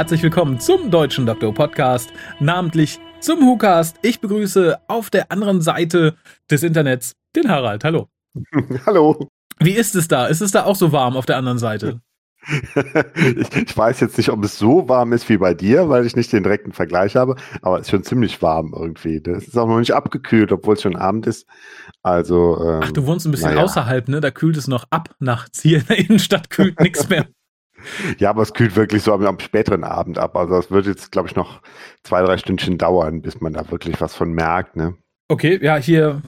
Herzlich willkommen zum Deutschen Doktor Podcast, namentlich zum WhoCast. Ich begrüße auf der anderen Seite des Internets den Harald. Hallo. Hallo. Wie ist es da? Ist es da auch so warm auf der anderen Seite? ich, ich, weiß jetzt nicht, ob es so warm ist wie bei dir, weil ich nicht den direkten Vergleich habe, aber es ist schon ziemlich warm irgendwie. Es ist auch noch nicht abgekühlt, obwohl es schon Abend ist. Also. Ähm, Ach, du wohnst ein bisschen naja. außerhalb, ne? Da kühlt es noch ab nachts. Hier in der Innenstadt kühlt nichts mehr. Ja, aber es kühlt wirklich so am, am späteren Abend ab. Also es wird jetzt, glaube ich, noch zwei, drei Stündchen dauern, bis man da wirklich was von merkt, ne? Okay, ja, hier,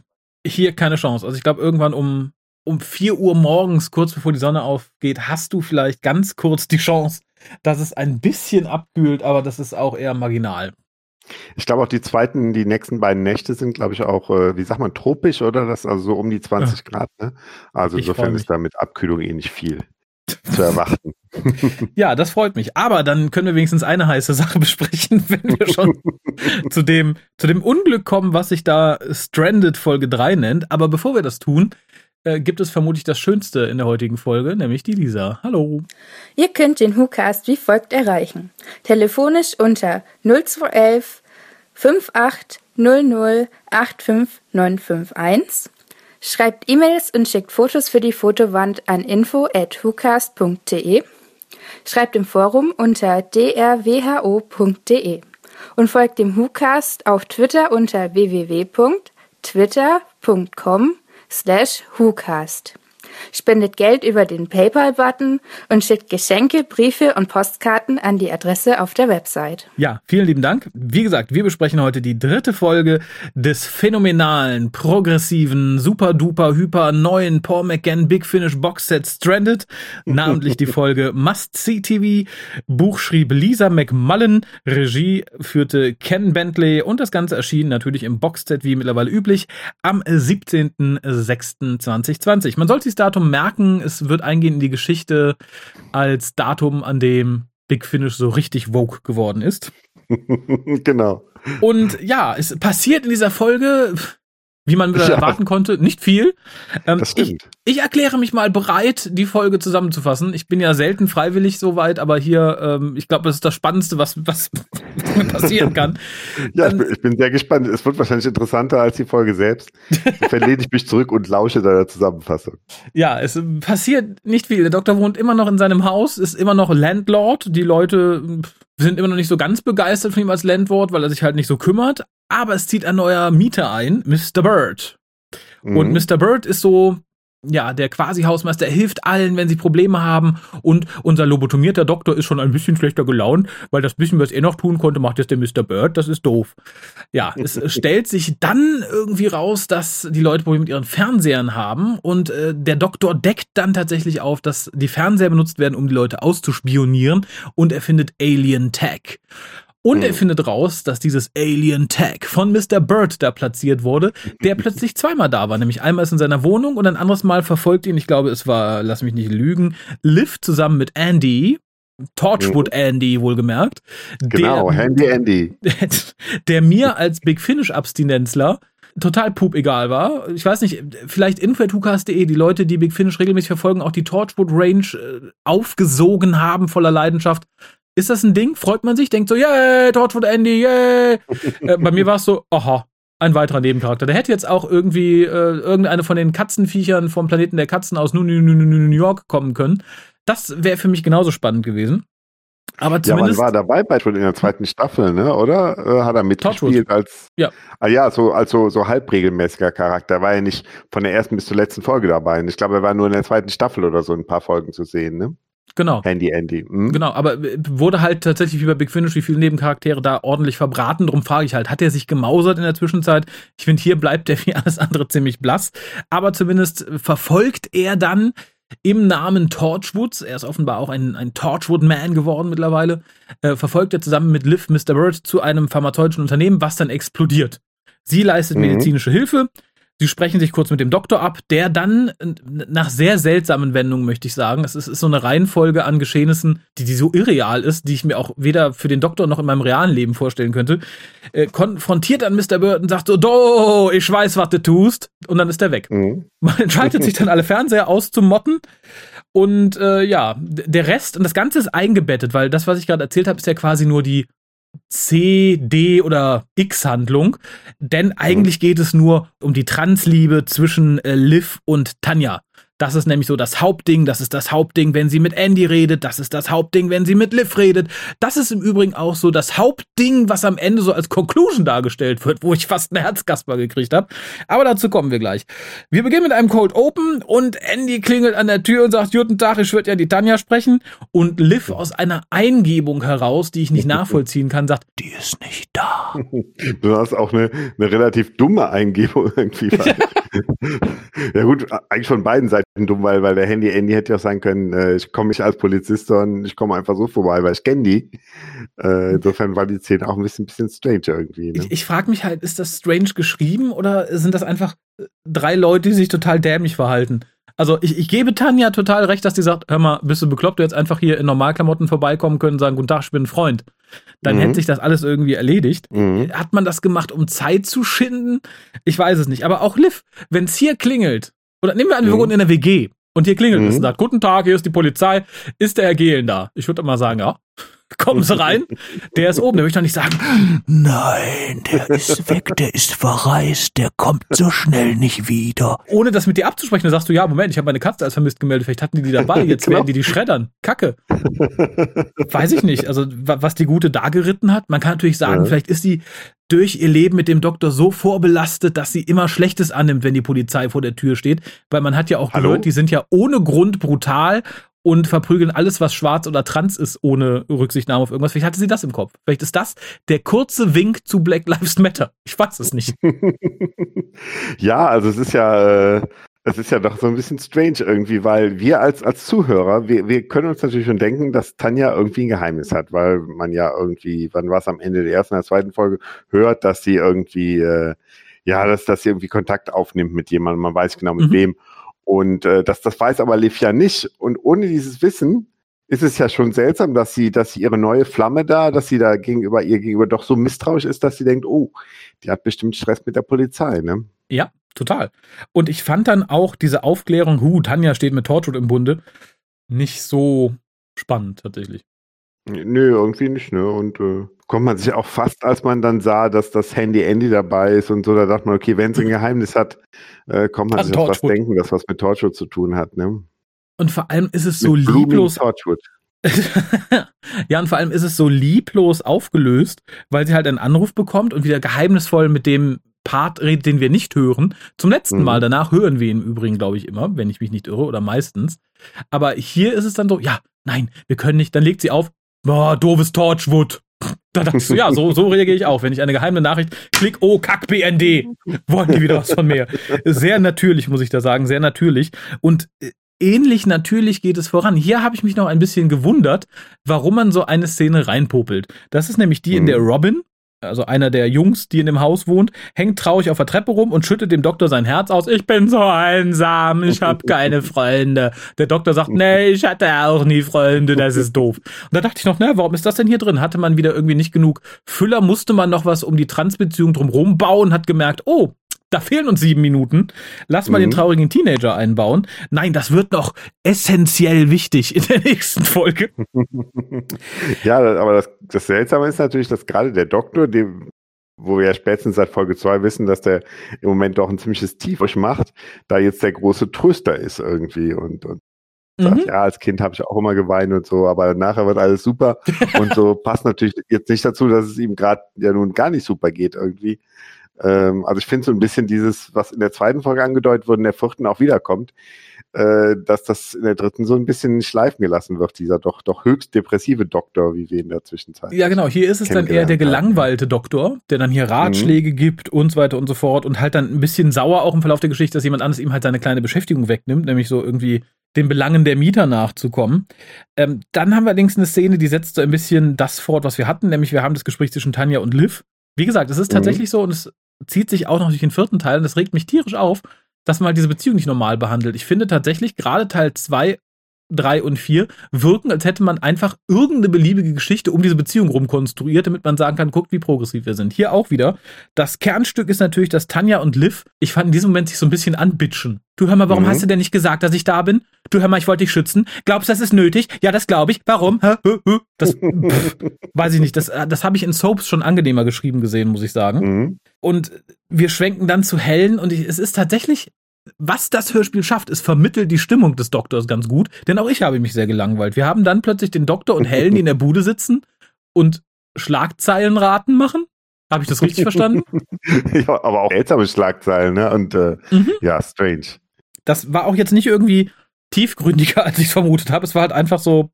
hier keine Chance. Also ich glaube, irgendwann um um 4 Uhr morgens, kurz bevor die Sonne aufgeht, hast du vielleicht ganz kurz die Chance, dass es ein bisschen abkühlt, aber das ist auch eher marginal. Ich glaube auch die zweiten, die nächsten beiden Nächte sind, glaube ich, auch, äh, wie sagt man, tropisch, oder? Das also so um die 20 ja. Grad, ne? Also ich insofern ist da mit Abkühlung eh nicht viel zu erwarten. ja, das freut mich. Aber dann können wir wenigstens eine heiße Sache besprechen, wenn wir schon zu dem, zu dem Unglück kommen, was sich da Stranded Folge 3 nennt. Aber bevor wir das tun, äh, gibt es vermutlich das Schönste in der heutigen Folge, nämlich die Lisa. Hallo. Ihr könnt den WhoCast wie folgt erreichen. Telefonisch unter 0211 5800 85951. Schreibt E-Mails und schickt Fotos für die Fotowand an info at whocast.de. Schreibt im Forum unter drwho.de und folgt dem WhoCast auf Twitter unter www.twitter.com slash WhoCast. Spendet Geld über den PayPal-Button und schickt Geschenke, Briefe und Postkarten an die Adresse auf der Website. Ja, vielen lieben Dank. Wie gesagt, wir besprechen heute die dritte Folge des phänomenalen, progressiven, super duper, hyper neuen Paul McGann Big Finish Box Set Stranded, namentlich die Folge Must See TV. Buch schrieb Lisa McMullen, Regie führte Ken Bentley und das Ganze erschien natürlich im Boxset wie mittlerweile üblich am 17.06.2020. Man sollte es Datum merken. Es wird eingehen in die Geschichte als Datum, an dem Big Finish so richtig woke geworden ist. genau. Und ja, es passiert in dieser Folge wie man ja. erwarten konnte, nicht viel. Ähm, das stimmt. Ich, ich, erkläre mich mal bereit, die Folge zusammenzufassen. Ich bin ja selten freiwillig so weit, aber hier, ähm, ich glaube, das ist das Spannendste, was, was, passieren kann. ja, ähm, ich, bin, ich, bin, sehr gespannt. Es wird wahrscheinlich interessanter als die Folge selbst. Verlehne ich mich zurück und lausche deiner Zusammenfassung. Ja, es passiert nicht viel. Der Doktor wohnt immer noch in seinem Haus, ist immer noch Landlord. Die Leute sind immer noch nicht so ganz begeistert von ihm als Landlord, weil er sich halt nicht so kümmert aber es zieht ein neuer Mieter ein, Mr. Bird. Mhm. Und Mr. Bird ist so, ja, der quasi Hausmeister hilft allen, wenn sie Probleme haben. Und unser lobotomierter Doktor ist schon ein bisschen schlechter gelaunt, weil das bisschen, was er noch tun konnte, macht jetzt der Mr. Bird. Das ist doof. Ja, es stellt sich dann irgendwie raus, dass die Leute Probleme mit ihren Fernsehern haben. Und äh, der Doktor deckt dann tatsächlich auf, dass die Fernseher benutzt werden, um die Leute auszuspionieren. Und er findet Alien Tech. Und mhm. er findet raus, dass dieses Alien Tag von Mr. Bird da platziert wurde, der plötzlich zweimal da war. Nämlich einmal ist in seiner Wohnung und ein anderes Mal verfolgt ihn, ich glaube, es war, lass mich nicht lügen, Liv zusammen mit Andy, Torchwood. Andy wohlgemerkt. Genau, der, Handy Andy. Der, der mir als Big Finish Abstinenzler total pup egal war. Ich weiß nicht, vielleicht info.hukas.de, die Leute, die Big Finish regelmäßig verfolgen, auch die Torchwood Range äh, aufgesogen haben voller Leidenschaft. Ist das ein Ding? Freut man sich? Denkt so, yay, Torchwood Andy, yay. äh, bei mir war es so, aha, ein weiterer Nebencharakter. Der hätte jetzt auch irgendwie äh, irgendeine von den Katzenviechern vom Planeten der Katzen aus New, New, New, New York kommen können. Das wäre für mich genauso spannend gewesen. Aber zumindest. Ja, man war dabei bei schon in der zweiten Staffel, ne? Oder? Äh, hat er mitgespielt als. Ja. Ah, ja, so, als so, so halbregelmäßiger Charakter. Er war ja nicht von der ersten bis zur letzten Folge dabei. Und ich glaube, er war nur in der zweiten Staffel oder so ein paar Folgen zu sehen, ne? Genau. Handy Andy. Mhm. Genau, aber wurde halt tatsächlich wie bei Big Finish, wie viele Nebencharaktere da ordentlich verbraten. Darum frage ich halt, hat er sich gemausert in der Zwischenzeit? Ich finde, hier bleibt der wie alles andere ziemlich blass. Aber zumindest verfolgt er dann im Namen Torchwoods, er ist offenbar auch ein, ein Torchwood-Man geworden mittlerweile, äh, verfolgt er zusammen mit Liv Mr. Bird zu einem pharmazeutischen Unternehmen, was dann explodiert. Sie leistet mhm. medizinische Hilfe, Sie sprechen sich kurz mit dem Doktor ab, der dann nach sehr seltsamen Wendungen, möchte ich sagen, es ist, ist so eine Reihenfolge an Geschehnissen, die, die so irreal ist, die ich mir auch weder für den Doktor noch in meinem realen Leben vorstellen könnte, äh, konfrontiert dann Mr. Bird und sagt so, do, ich weiß, was du tust, und dann ist er weg. Mhm. Man entscheidet sich dann alle Fernseher auszumotten Und äh, ja, der Rest, und das Ganze ist eingebettet, weil das, was ich gerade erzählt habe, ist ja quasi nur die C, D oder X-Handlung. Denn eigentlich geht es nur um die Transliebe zwischen äh, Liv und Tanja. Das ist nämlich so das Hauptding, das ist das Hauptding, wenn sie mit Andy redet, das ist das Hauptding, wenn sie mit Liv redet. Das ist im Übrigen auch so das Hauptding, was am Ende so als Conclusion dargestellt wird, wo ich fast einen Herzkasper gekriegt habe. Aber dazu kommen wir gleich. Wir beginnen mit einem Cold Open und Andy klingelt an der Tür und sagt, guten Tag, ich würde ja die Tanja sprechen. Und Liv aus einer Eingebung heraus, die ich nicht nachvollziehen kann, sagt, die ist nicht da. Du hast auch eine, eine relativ dumme Eingebung irgendwie. ja gut, eigentlich von beiden Seiten dumm, weil, weil der Handy Andy hätte ja sagen können, äh, ich komme nicht als Polizist, sondern ich komme einfach so vorbei, weil ich kenne die. Äh, insofern war die Szene auch ein bisschen, bisschen strange irgendwie. Ne? Ich, ich frage mich halt, ist das strange geschrieben oder sind das einfach äh, drei Leute, die sich total dämlich verhalten? Also ich, ich gebe Tanja total recht, dass die sagt, hör mal, bist du bekloppt, du jetzt einfach hier in Normalklamotten vorbeikommen können und sagen, guten Tag, ich bin ein Freund. Dann mhm. hätte sich das alles irgendwie erledigt. Mhm. Hat man das gemacht, um Zeit zu schinden? Ich weiß es nicht. Aber auch Liv, wenn es hier klingelt oder nehmen wir an, wir mhm. wohnen in der WG und hier klingelt es mhm. und sagt, guten Tag, hier ist die Polizei, ist der Herr Gehlen da? Ich würde mal sagen, ja. Kommen Sie rein. Der ist oben. Der möchte doch nicht sagen, nein, der ist weg, der ist verreist, der kommt so schnell nicht wieder. Ohne das mit dir abzusprechen, dann sagst du, ja, Moment, ich habe meine Katze als vermisst gemeldet, vielleicht hatten die die dabei, jetzt genau. werden die die schreddern. Kacke. Weiß ich nicht. Also, was die Gute da geritten hat, man kann natürlich sagen, ja. vielleicht ist sie durch ihr Leben mit dem Doktor so vorbelastet, dass sie immer Schlechtes annimmt, wenn die Polizei vor der Tür steht. Weil man hat ja auch Hallo? gehört, die sind ja ohne Grund brutal und verprügeln alles, was schwarz oder trans ist, ohne Rücksichtnahme auf irgendwas. Vielleicht hatte sie das im Kopf. Vielleicht ist das der kurze Wink zu Black Lives Matter. Ich weiß es nicht. ja, also es ist ja, äh, es ist ja doch so ein bisschen strange irgendwie, weil wir als, als Zuhörer, wir, wir können uns natürlich schon denken, dass Tanja irgendwie ein Geheimnis hat, weil man ja irgendwie, wann war es am Ende der ersten oder zweiten Folge, hört, dass sie irgendwie, äh, ja, dass, dass sie irgendwie Kontakt aufnimmt mit jemandem, man weiß genau mit mhm. wem. Und äh, das, das weiß aber Liv ja nicht. Und ohne dieses Wissen ist es ja schon seltsam, dass sie, dass sie ihre neue Flamme da, dass sie da gegenüber ihr gegenüber doch so misstrauisch ist, dass sie denkt, oh, die hat bestimmt Stress mit der Polizei, ne? Ja, total. Und ich fand dann auch diese Aufklärung, hu, Tanja steht mit Torchwood im Bunde, nicht so spannend tatsächlich. Nö, irgendwie nicht, ne? Und äh, kommt man sich auch fast, als man dann sah, dass das Handy Andy dabei ist und so, da dachte man, okay, wenn es ein Geheimnis hat, äh, kommt man also sich auch was denken, dass was mit Torchwood zu tun hat, ne? Und vor allem ist es so mit lieblos. Torchwood. ja, und vor allem ist es so lieblos aufgelöst, weil sie halt einen Anruf bekommt und wieder geheimnisvoll mit dem Part redet, den wir nicht hören. Zum letzten mhm. Mal. Danach hören wir ihn im Übrigen, glaube ich, immer, wenn ich mich nicht irre, oder meistens. Aber hier ist es dann so, ja, nein, wir können nicht. Dann legt sie auf, boah, doofes Torchwood. Da dachte ich so, ja, so, so reagiere ich auch. Wenn ich eine geheime Nachricht klick, oh, kack BND, wollen die wieder was von mir. Sehr natürlich, muss ich da sagen, sehr natürlich. Und äh, ähnlich natürlich geht es voran. Hier habe ich mich noch ein bisschen gewundert, warum man so eine Szene reinpopelt. Das ist nämlich die, in der mhm. Robin also einer der Jungs, die in dem Haus wohnt, hängt traurig auf der Treppe rum und schüttet dem Doktor sein Herz aus. Ich bin so einsam, ich habe keine Freunde. Der Doktor sagt, nee, ich hatte auch nie Freunde, das ist doof. Und da dachte ich noch, na, warum ist das denn hier drin? Hatte man wieder irgendwie nicht genug Füller, musste man noch was um die Transbeziehung drumherum bauen, hat gemerkt, oh, da fehlen uns sieben Minuten. Lass mal mhm. den traurigen Teenager einbauen. Nein, das wird noch essentiell wichtig in der nächsten Folge. ja, aber das, das Seltsame ist natürlich, dass gerade der Doktor, dem, wo wir ja spätestens seit Folge 2 wissen, dass der im Moment doch ein ziemliches Tief macht, da jetzt der große Tröster ist irgendwie und, und sagt, mhm. ja, als Kind habe ich auch immer geweint und so, aber nachher wird alles super und so passt natürlich jetzt nicht dazu, dass es ihm gerade ja nun gar nicht super geht irgendwie. Ähm, also ich finde so ein bisschen dieses, was in der zweiten Folge angedeutet wurde, in der vierten auch wiederkommt, äh, dass das in der dritten so ein bisschen schleifen gelassen wird, dieser doch, doch höchst depressive Doktor, wie wir in der Zwischenzeit. Ja, genau. Hier ist es dann eher der gelangweilte Doktor, der dann hier Ratschläge mhm. gibt und so weiter und so fort und halt dann ein bisschen sauer auch im Verlauf der Geschichte, dass jemand anderes ihm halt seine kleine Beschäftigung wegnimmt, nämlich so irgendwie den Belangen der Mieter nachzukommen. Ähm, dann haben wir allerdings eine Szene, die setzt so ein bisschen das fort, was wir hatten, nämlich wir haben das Gespräch zwischen Tanja und Liv. Wie gesagt, es ist mhm. tatsächlich so und es zieht sich auch noch durch den vierten Teil und das regt mich tierisch auf, dass man halt diese Beziehung nicht normal behandelt. Ich finde tatsächlich gerade Teil 2 drei und vier wirken, als hätte man einfach irgendeine beliebige Geschichte um diese Beziehung rumkonstruiert, damit man sagen kann, guckt, wie progressiv wir sind. Hier auch wieder. Das Kernstück ist natürlich, dass Tanja und Liv, ich fand in diesem Moment sich so ein bisschen anbitschen. Du hör mal, warum mhm. hast du denn nicht gesagt, dass ich da bin? Du hör mal, ich wollte dich schützen. Glaubst du, das ist nötig? Ja, das glaube ich. Warum? Das pff, weiß ich nicht. Das, das habe ich in Soaps schon angenehmer geschrieben gesehen, muss ich sagen. Mhm. Und wir schwenken dann zu Helen und ich, es ist tatsächlich was das Hörspiel schafft, ist vermittelt die Stimmung des Doktors ganz gut, denn auch ich habe mich sehr gelangweilt. Wir haben dann plötzlich den Doktor und Helen, die in der Bude sitzen und Schlagzeilenraten machen. Habe ich das richtig verstanden? ja, aber auch seltsame Schlagzeilen, ne? Und äh, mhm. ja, strange. Das war auch jetzt nicht irgendwie tiefgründiger, als ich es vermutet habe. Es war halt einfach so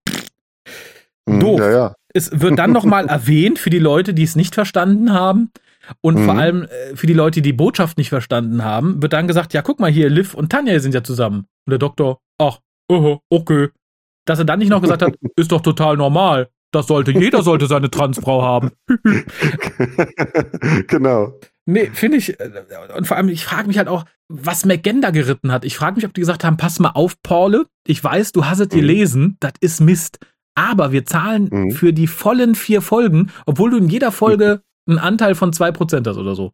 mhm, doof. Ja, ja. Es wird dann nochmal erwähnt für die Leute, die es nicht verstanden haben. Und mhm. vor allem äh, für die Leute, die die Botschaft nicht verstanden haben, wird dann gesagt, ja, guck mal hier, Liv und Tanja sind ja zusammen. Und der Doktor, ach, uh, okay. Dass er dann nicht noch gesagt hat, ist doch total normal. Das sollte, jeder sollte seine Transfrau haben. genau. Nee, finde ich, äh, und vor allem, ich frage mich halt auch, was Magenda geritten hat. Ich frage mich, ob die gesagt haben, pass mal auf, Paule, ich weiß, du hast es mhm. gelesen, das ist Mist. Aber wir zahlen mhm. für die vollen vier Folgen, obwohl du in jeder Folge einen Anteil von 2% hast oder so.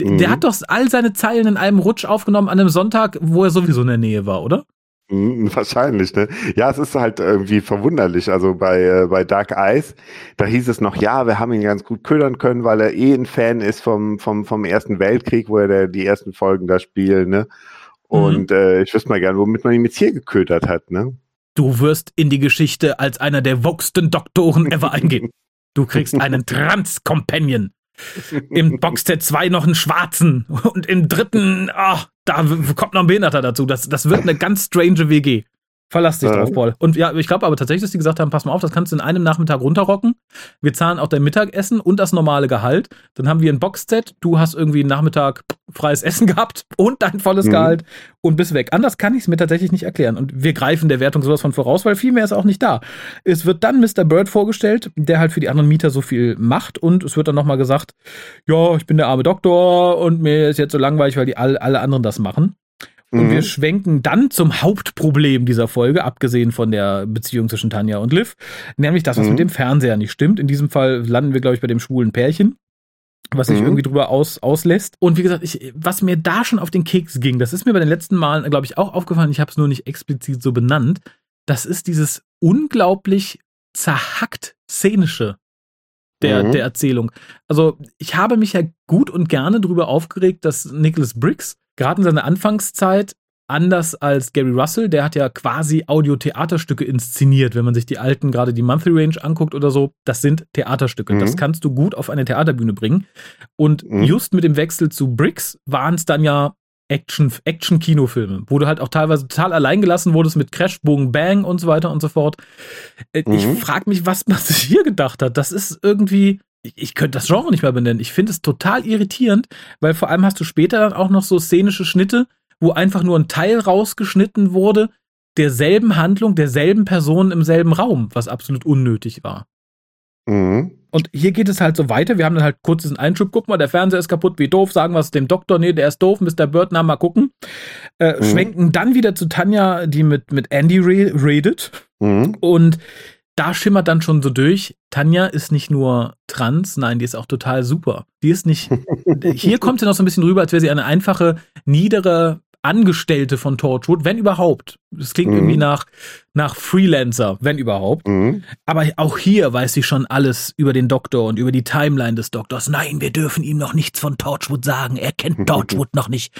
Mhm. Der hat doch all seine Zeilen in einem Rutsch aufgenommen an einem Sonntag, wo er sowieso in der Nähe war, oder? Mhm, wahrscheinlich, ne? Ja, es ist halt irgendwie verwunderlich. Also bei, äh, bei Dark Eyes, da hieß es noch, ja, wir haben ihn ganz gut ködern können, weil er eh ein Fan ist vom, vom, vom Ersten Weltkrieg, wo er der, die ersten Folgen da spielt, ne? Und mhm. äh, ich wüsste mal gerne, womit man ihn jetzt hier geködert hat, ne? Du wirst in die Geschichte als einer der woksten Doktoren ever eingehen. Du kriegst einen Trans-Companion. Im Boxset 2 noch einen schwarzen. Und im dritten, oh, da kommt noch ein Behinderter dazu. Das, das wird eine ganz strange WG. Verlass dich ja. drauf, Paul. Und ja, ich glaube aber tatsächlich, dass die gesagt haben, pass mal auf, das kannst du in einem Nachmittag runterrocken. Wir zahlen auch dein Mittagessen und das normale Gehalt. Dann haben wir ein Boxset. Du hast irgendwie einen Nachmittag freies Essen gehabt und dein volles mhm. Gehalt und bist weg. Anders kann ich es mir tatsächlich nicht erklären. Und wir greifen der Wertung sowas von voraus, weil viel mehr ist auch nicht da. Es wird dann Mr. Bird vorgestellt, der halt für die anderen Mieter so viel macht und es wird dann nochmal gesagt, ja, ich bin der arme Doktor und mir ist jetzt so langweilig, weil die all, alle anderen das machen. Und mhm. wir schwenken dann zum Hauptproblem dieser Folge, abgesehen von der Beziehung zwischen Tanja und Liv, nämlich das, was mhm. mit dem Fernseher nicht stimmt. In diesem Fall landen wir, glaube ich, bei dem schwulen Pärchen was sich mhm. irgendwie drüber aus, auslässt. Und wie gesagt, ich, was mir da schon auf den Keks ging, das ist mir bei den letzten Malen, glaube ich, auch aufgefallen, ich habe es nur nicht explizit so benannt, das ist dieses unglaublich zerhackt szenische der, mhm. der Erzählung. Also ich habe mich ja gut und gerne darüber aufgeregt, dass Nicholas Briggs gerade in seiner Anfangszeit anders als Gary Russell, der hat ja quasi Audiotheaterstücke inszeniert, wenn man sich die alten, gerade die Monthly Range anguckt oder so, das sind Theaterstücke. Mhm. Das kannst du gut auf eine Theaterbühne bringen. Und mhm. just mit dem Wechsel zu Bricks waren es dann ja Action, Action-Kinofilme, wo du halt auch teilweise total alleingelassen wurdest mit Crash, Boom, Bang und so weiter und so fort. Äh, ich mhm. frage mich, was man sich hier gedacht hat. Das ist irgendwie, ich könnte das Genre nicht mehr benennen. Ich finde es total irritierend, weil vor allem hast du später dann auch noch so szenische Schnitte, wo einfach nur ein Teil rausgeschnitten wurde, derselben Handlung, derselben Person im selben Raum, was absolut unnötig war. Mhm. Und hier geht es halt so weiter. Wir haben dann halt kurz diesen Einschub. Guck mal, der Fernseher ist kaputt, wie doof. Sagen wir es dem Doktor, nee, der ist doof. Mr. Bird, na, mal gucken. Äh, mhm. Schwenken dann wieder zu Tanja, die mit, mit Andy redet. Mhm. Und da schimmert dann schon so durch, Tanja ist nicht nur trans, nein, die ist auch total super. Die ist nicht, hier kommt sie noch so ein bisschen rüber, als wäre sie eine einfache, niedere Angestellte von Torchwood, wenn überhaupt. Das klingt mhm. irgendwie nach, nach Freelancer, wenn überhaupt. Mhm. Aber auch hier weiß sie schon alles über den Doktor und über die Timeline des Doktors. Nein, wir dürfen ihm noch nichts von Torchwood sagen. Er kennt Torchwood noch nicht.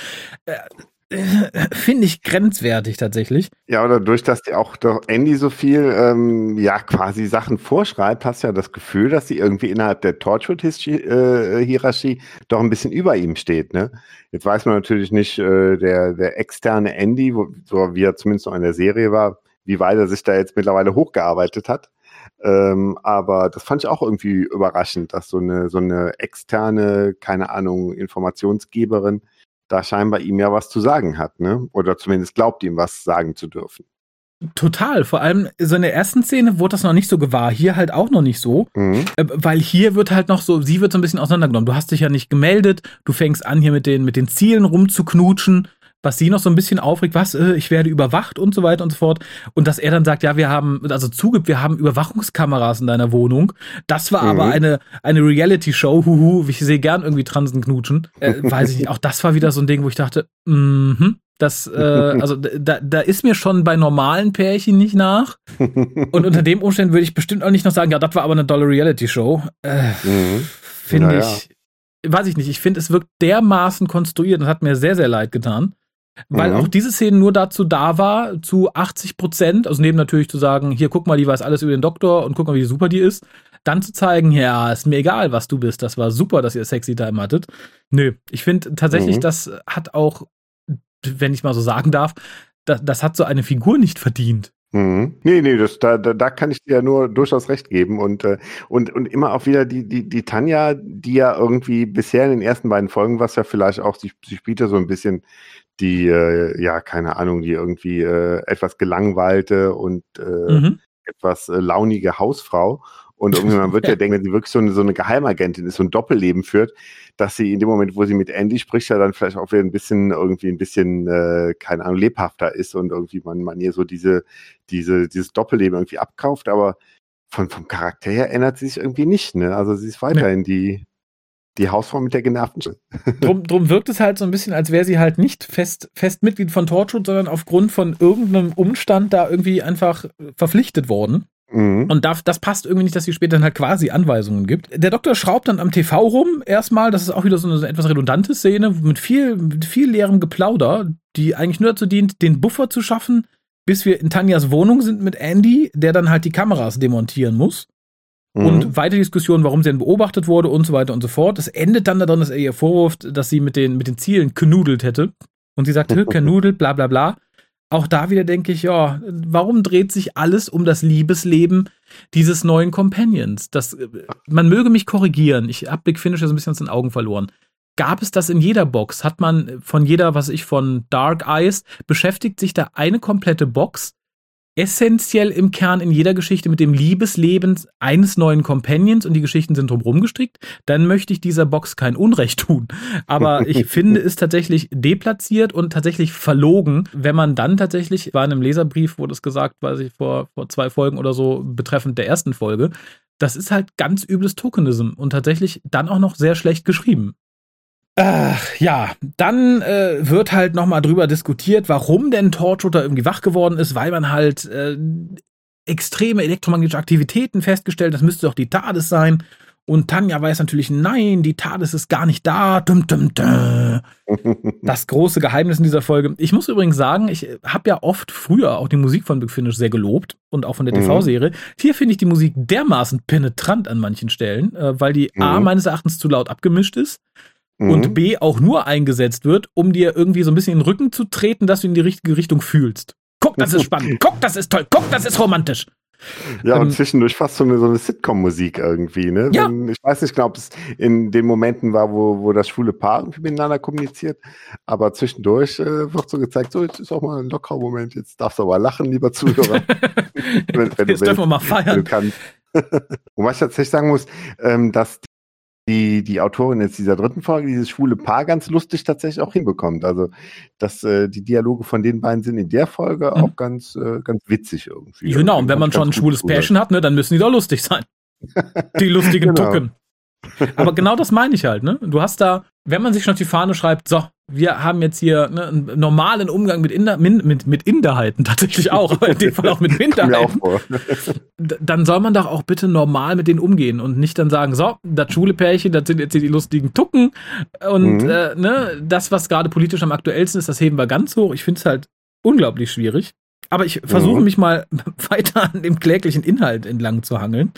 Finde ich grenzwertig tatsächlich. Ja, oder durch, dass die auch doch Andy so viel, ähm, ja, quasi Sachen vorschreibt, hast du ja das Gefühl, dass sie irgendwie innerhalb der Torchwood-Hierarchie äh, doch ein bisschen über ihm steht, ne? Jetzt weiß man natürlich nicht, äh, der, der externe Andy, wo, so wie er zumindest noch in der Serie war, wie weit er sich da jetzt mittlerweile hochgearbeitet hat. Ähm, aber das fand ich auch irgendwie überraschend, dass so eine, so eine externe, keine Ahnung, Informationsgeberin da scheinbar ihm ja was zu sagen hat, ne? Oder zumindest glaubt ihm was sagen zu dürfen. Total. Vor allem so in der ersten Szene wurde das noch nicht so gewahr. Hier halt auch noch nicht so. Mhm. Äh, weil hier wird halt noch so, sie wird so ein bisschen auseinandergenommen. Du hast dich ja nicht gemeldet. Du fängst an, hier mit den, mit den Zielen rumzuknutschen. Was sie noch so ein bisschen aufregt, was, äh, ich werde überwacht und so weiter und so fort. Und dass er dann sagt, ja, wir haben, also zugibt, wir haben Überwachungskameras in deiner Wohnung. Das war mhm. aber eine, eine Reality-Show, huhu, ich sehe gern irgendwie Transen knutschen. Äh, weiß ich nicht, auch das war wieder so ein Ding, wo ich dachte, mhm, das, äh, also da, da ist mir schon bei normalen Pärchen nicht nach. Und unter dem Umständen würde ich bestimmt auch nicht noch sagen, ja, das war aber eine dolle Reality-Show. Äh, mhm. Finde naja. ich, weiß ich nicht, ich finde, es wirkt dermaßen konstruiert und hat mir sehr, sehr leid getan. Weil mhm. auch diese Szene nur dazu da war, zu 80 Prozent, also neben natürlich zu sagen, hier guck mal, die weiß alles über den Doktor und guck mal, wie super die ist, dann zu zeigen, ja, ist mir egal, was du bist, das war super, dass ihr Sexy Time hattet. Nö, ich finde tatsächlich, mhm. das hat auch, wenn ich mal so sagen darf, das, das hat so eine Figur nicht verdient. Mhm. Nee, nee, das, da, da, da kann ich dir ja nur durchaus recht geben. Und, äh, und, und immer auch wieder die, die, die Tanja, die ja irgendwie bisher in den ersten beiden Folgen, was ja vielleicht auch, sie, sie spielt ja so ein bisschen die, äh, ja, keine Ahnung, die irgendwie äh, etwas gelangweilte und äh, mhm. etwas äh, launige Hausfrau. Und irgendwie man wird ja denken, wenn sie wirklich so eine, so eine Geheimagentin ist, so ein Doppelleben führt, dass sie in dem Moment, wo sie mit Andy spricht, ja dann vielleicht auch wieder ein bisschen irgendwie ein bisschen, äh, keine Ahnung, lebhafter ist und irgendwie man, man ihr so diese, diese, dieses Doppelleben irgendwie abkauft, aber von, vom Charakter her ändert sie sich irgendwie nicht, ne? Also sie ist weiterhin nee. die, die Hausfrau mit der genervten drum, drum wirkt es halt so ein bisschen, als wäre sie halt nicht fest, fest Mitglied von Torchwood, sondern aufgrund von irgendeinem Umstand da irgendwie einfach verpflichtet worden. Mhm. Und das, das passt irgendwie nicht, dass sie später dann halt quasi Anweisungen gibt. Der Doktor schraubt dann am TV rum erstmal. Das ist auch wieder so eine etwas redundante Szene mit viel, mit viel leerem Geplauder, die eigentlich nur dazu dient, den Buffer zu schaffen, bis wir in Tanjas Wohnung sind mit Andy, der dann halt die Kameras demontieren muss. Mhm. Und weitere Diskussionen, warum sie denn beobachtet wurde und so weiter und so fort. Es endet dann darin, dass er ihr vorwirft, dass sie mit den, mit den Zielen knudelt hätte. Und sie sagt, knudelt, bla bla bla auch da wieder denke ich, ja, warum dreht sich alles um das Liebesleben dieses neuen Companions? Das, man möge mich korrigieren. Ich habe Big Finish so ein bisschen aus den Augen verloren. Gab es das in jeder Box? Hat man von jeder, was ich von Dark Eyes, beschäftigt sich da eine komplette Box essentiell im Kern in jeder Geschichte mit dem Liebesleben eines neuen Companions und die Geschichten sind drumherum gestrickt, dann möchte ich dieser Box kein Unrecht tun. Aber ich finde es tatsächlich deplatziert und tatsächlich verlogen, wenn man dann tatsächlich, war in einem Leserbrief, wurde es gesagt, weiß ich, vor, vor zwei Folgen oder so, betreffend der ersten Folge, das ist halt ganz übles Tokenism und tatsächlich dann auch noch sehr schlecht geschrieben. Ach, ja, dann äh, wird halt nochmal drüber diskutiert, warum denn Torchwood irgendwie wach geworden ist, weil man halt äh, extreme elektromagnetische Aktivitäten festgestellt, das müsste doch die TARDIS sein. Und Tanja weiß natürlich, nein, die TARDIS ist gar nicht da. Dum, dum, dum. Das große Geheimnis in dieser Folge. Ich muss übrigens sagen, ich habe ja oft früher auch die Musik von Big Finish sehr gelobt und auch von der mhm. TV-Serie. Hier finde ich die Musik dermaßen penetrant an manchen Stellen, äh, weil die mhm. A meines Erachtens zu laut abgemischt ist mhm. und B auch nur eingesetzt wird, um dir irgendwie so ein bisschen in den Rücken zu treten, dass du in die richtige Richtung fühlst. Guck, das ist spannend. Guck, das ist toll. Guck, das ist romantisch. Ja, und ähm, zwischendurch fast so eine, so eine Sitcom-Musik irgendwie, ne? Ja. Wenn, ich weiß nicht genau, ob es in den Momenten war, wo, wo das schwule Paar irgendwie miteinander kommuniziert, aber zwischendurch äh, wird so gezeigt, so, jetzt ist auch mal ein lockerer Moment, jetzt darfst du aber lachen, lieber Zuhörer. wenn, wenn jetzt dürfen wir mal feiern. Und was ich tatsächlich sagen muss, ähm, dass die, die Autorin jetzt dieser dritten Folge dieses schwule Paar ganz lustig tatsächlich auch hinbekommt. Also, dass äh, die Dialoge von den beiden sind in der Folge mhm. auch ganz, äh, ganz witzig irgendwie. Genau, und wenn man schon ein schwules Pärchen hat, ne, dann müssen die doch lustig sein. Die lustigen genau. Tucken. Aber genau das meine ich halt, ne? Du hast da, wenn man sich schon auf die Fahne schreibt, so, wir haben jetzt hier ne, einen normalen Umgang mit, Inder, mit, mit, mit Inderheiten tatsächlich auch, aber in dem Fall auch mit Minderheiten. dann soll man doch auch bitte normal mit denen umgehen und nicht dann sagen, so, das Schulepärchen, das sind jetzt hier die lustigen Tucken und mhm. äh, ne, das, was gerade politisch am aktuellsten ist, das heben wir ganz hoch. Ich finde es halt unglaublich schwierig. Aber ich versuche mhm. mich mal weiter an dem kläglichen Inhalt entlang zu hangeln.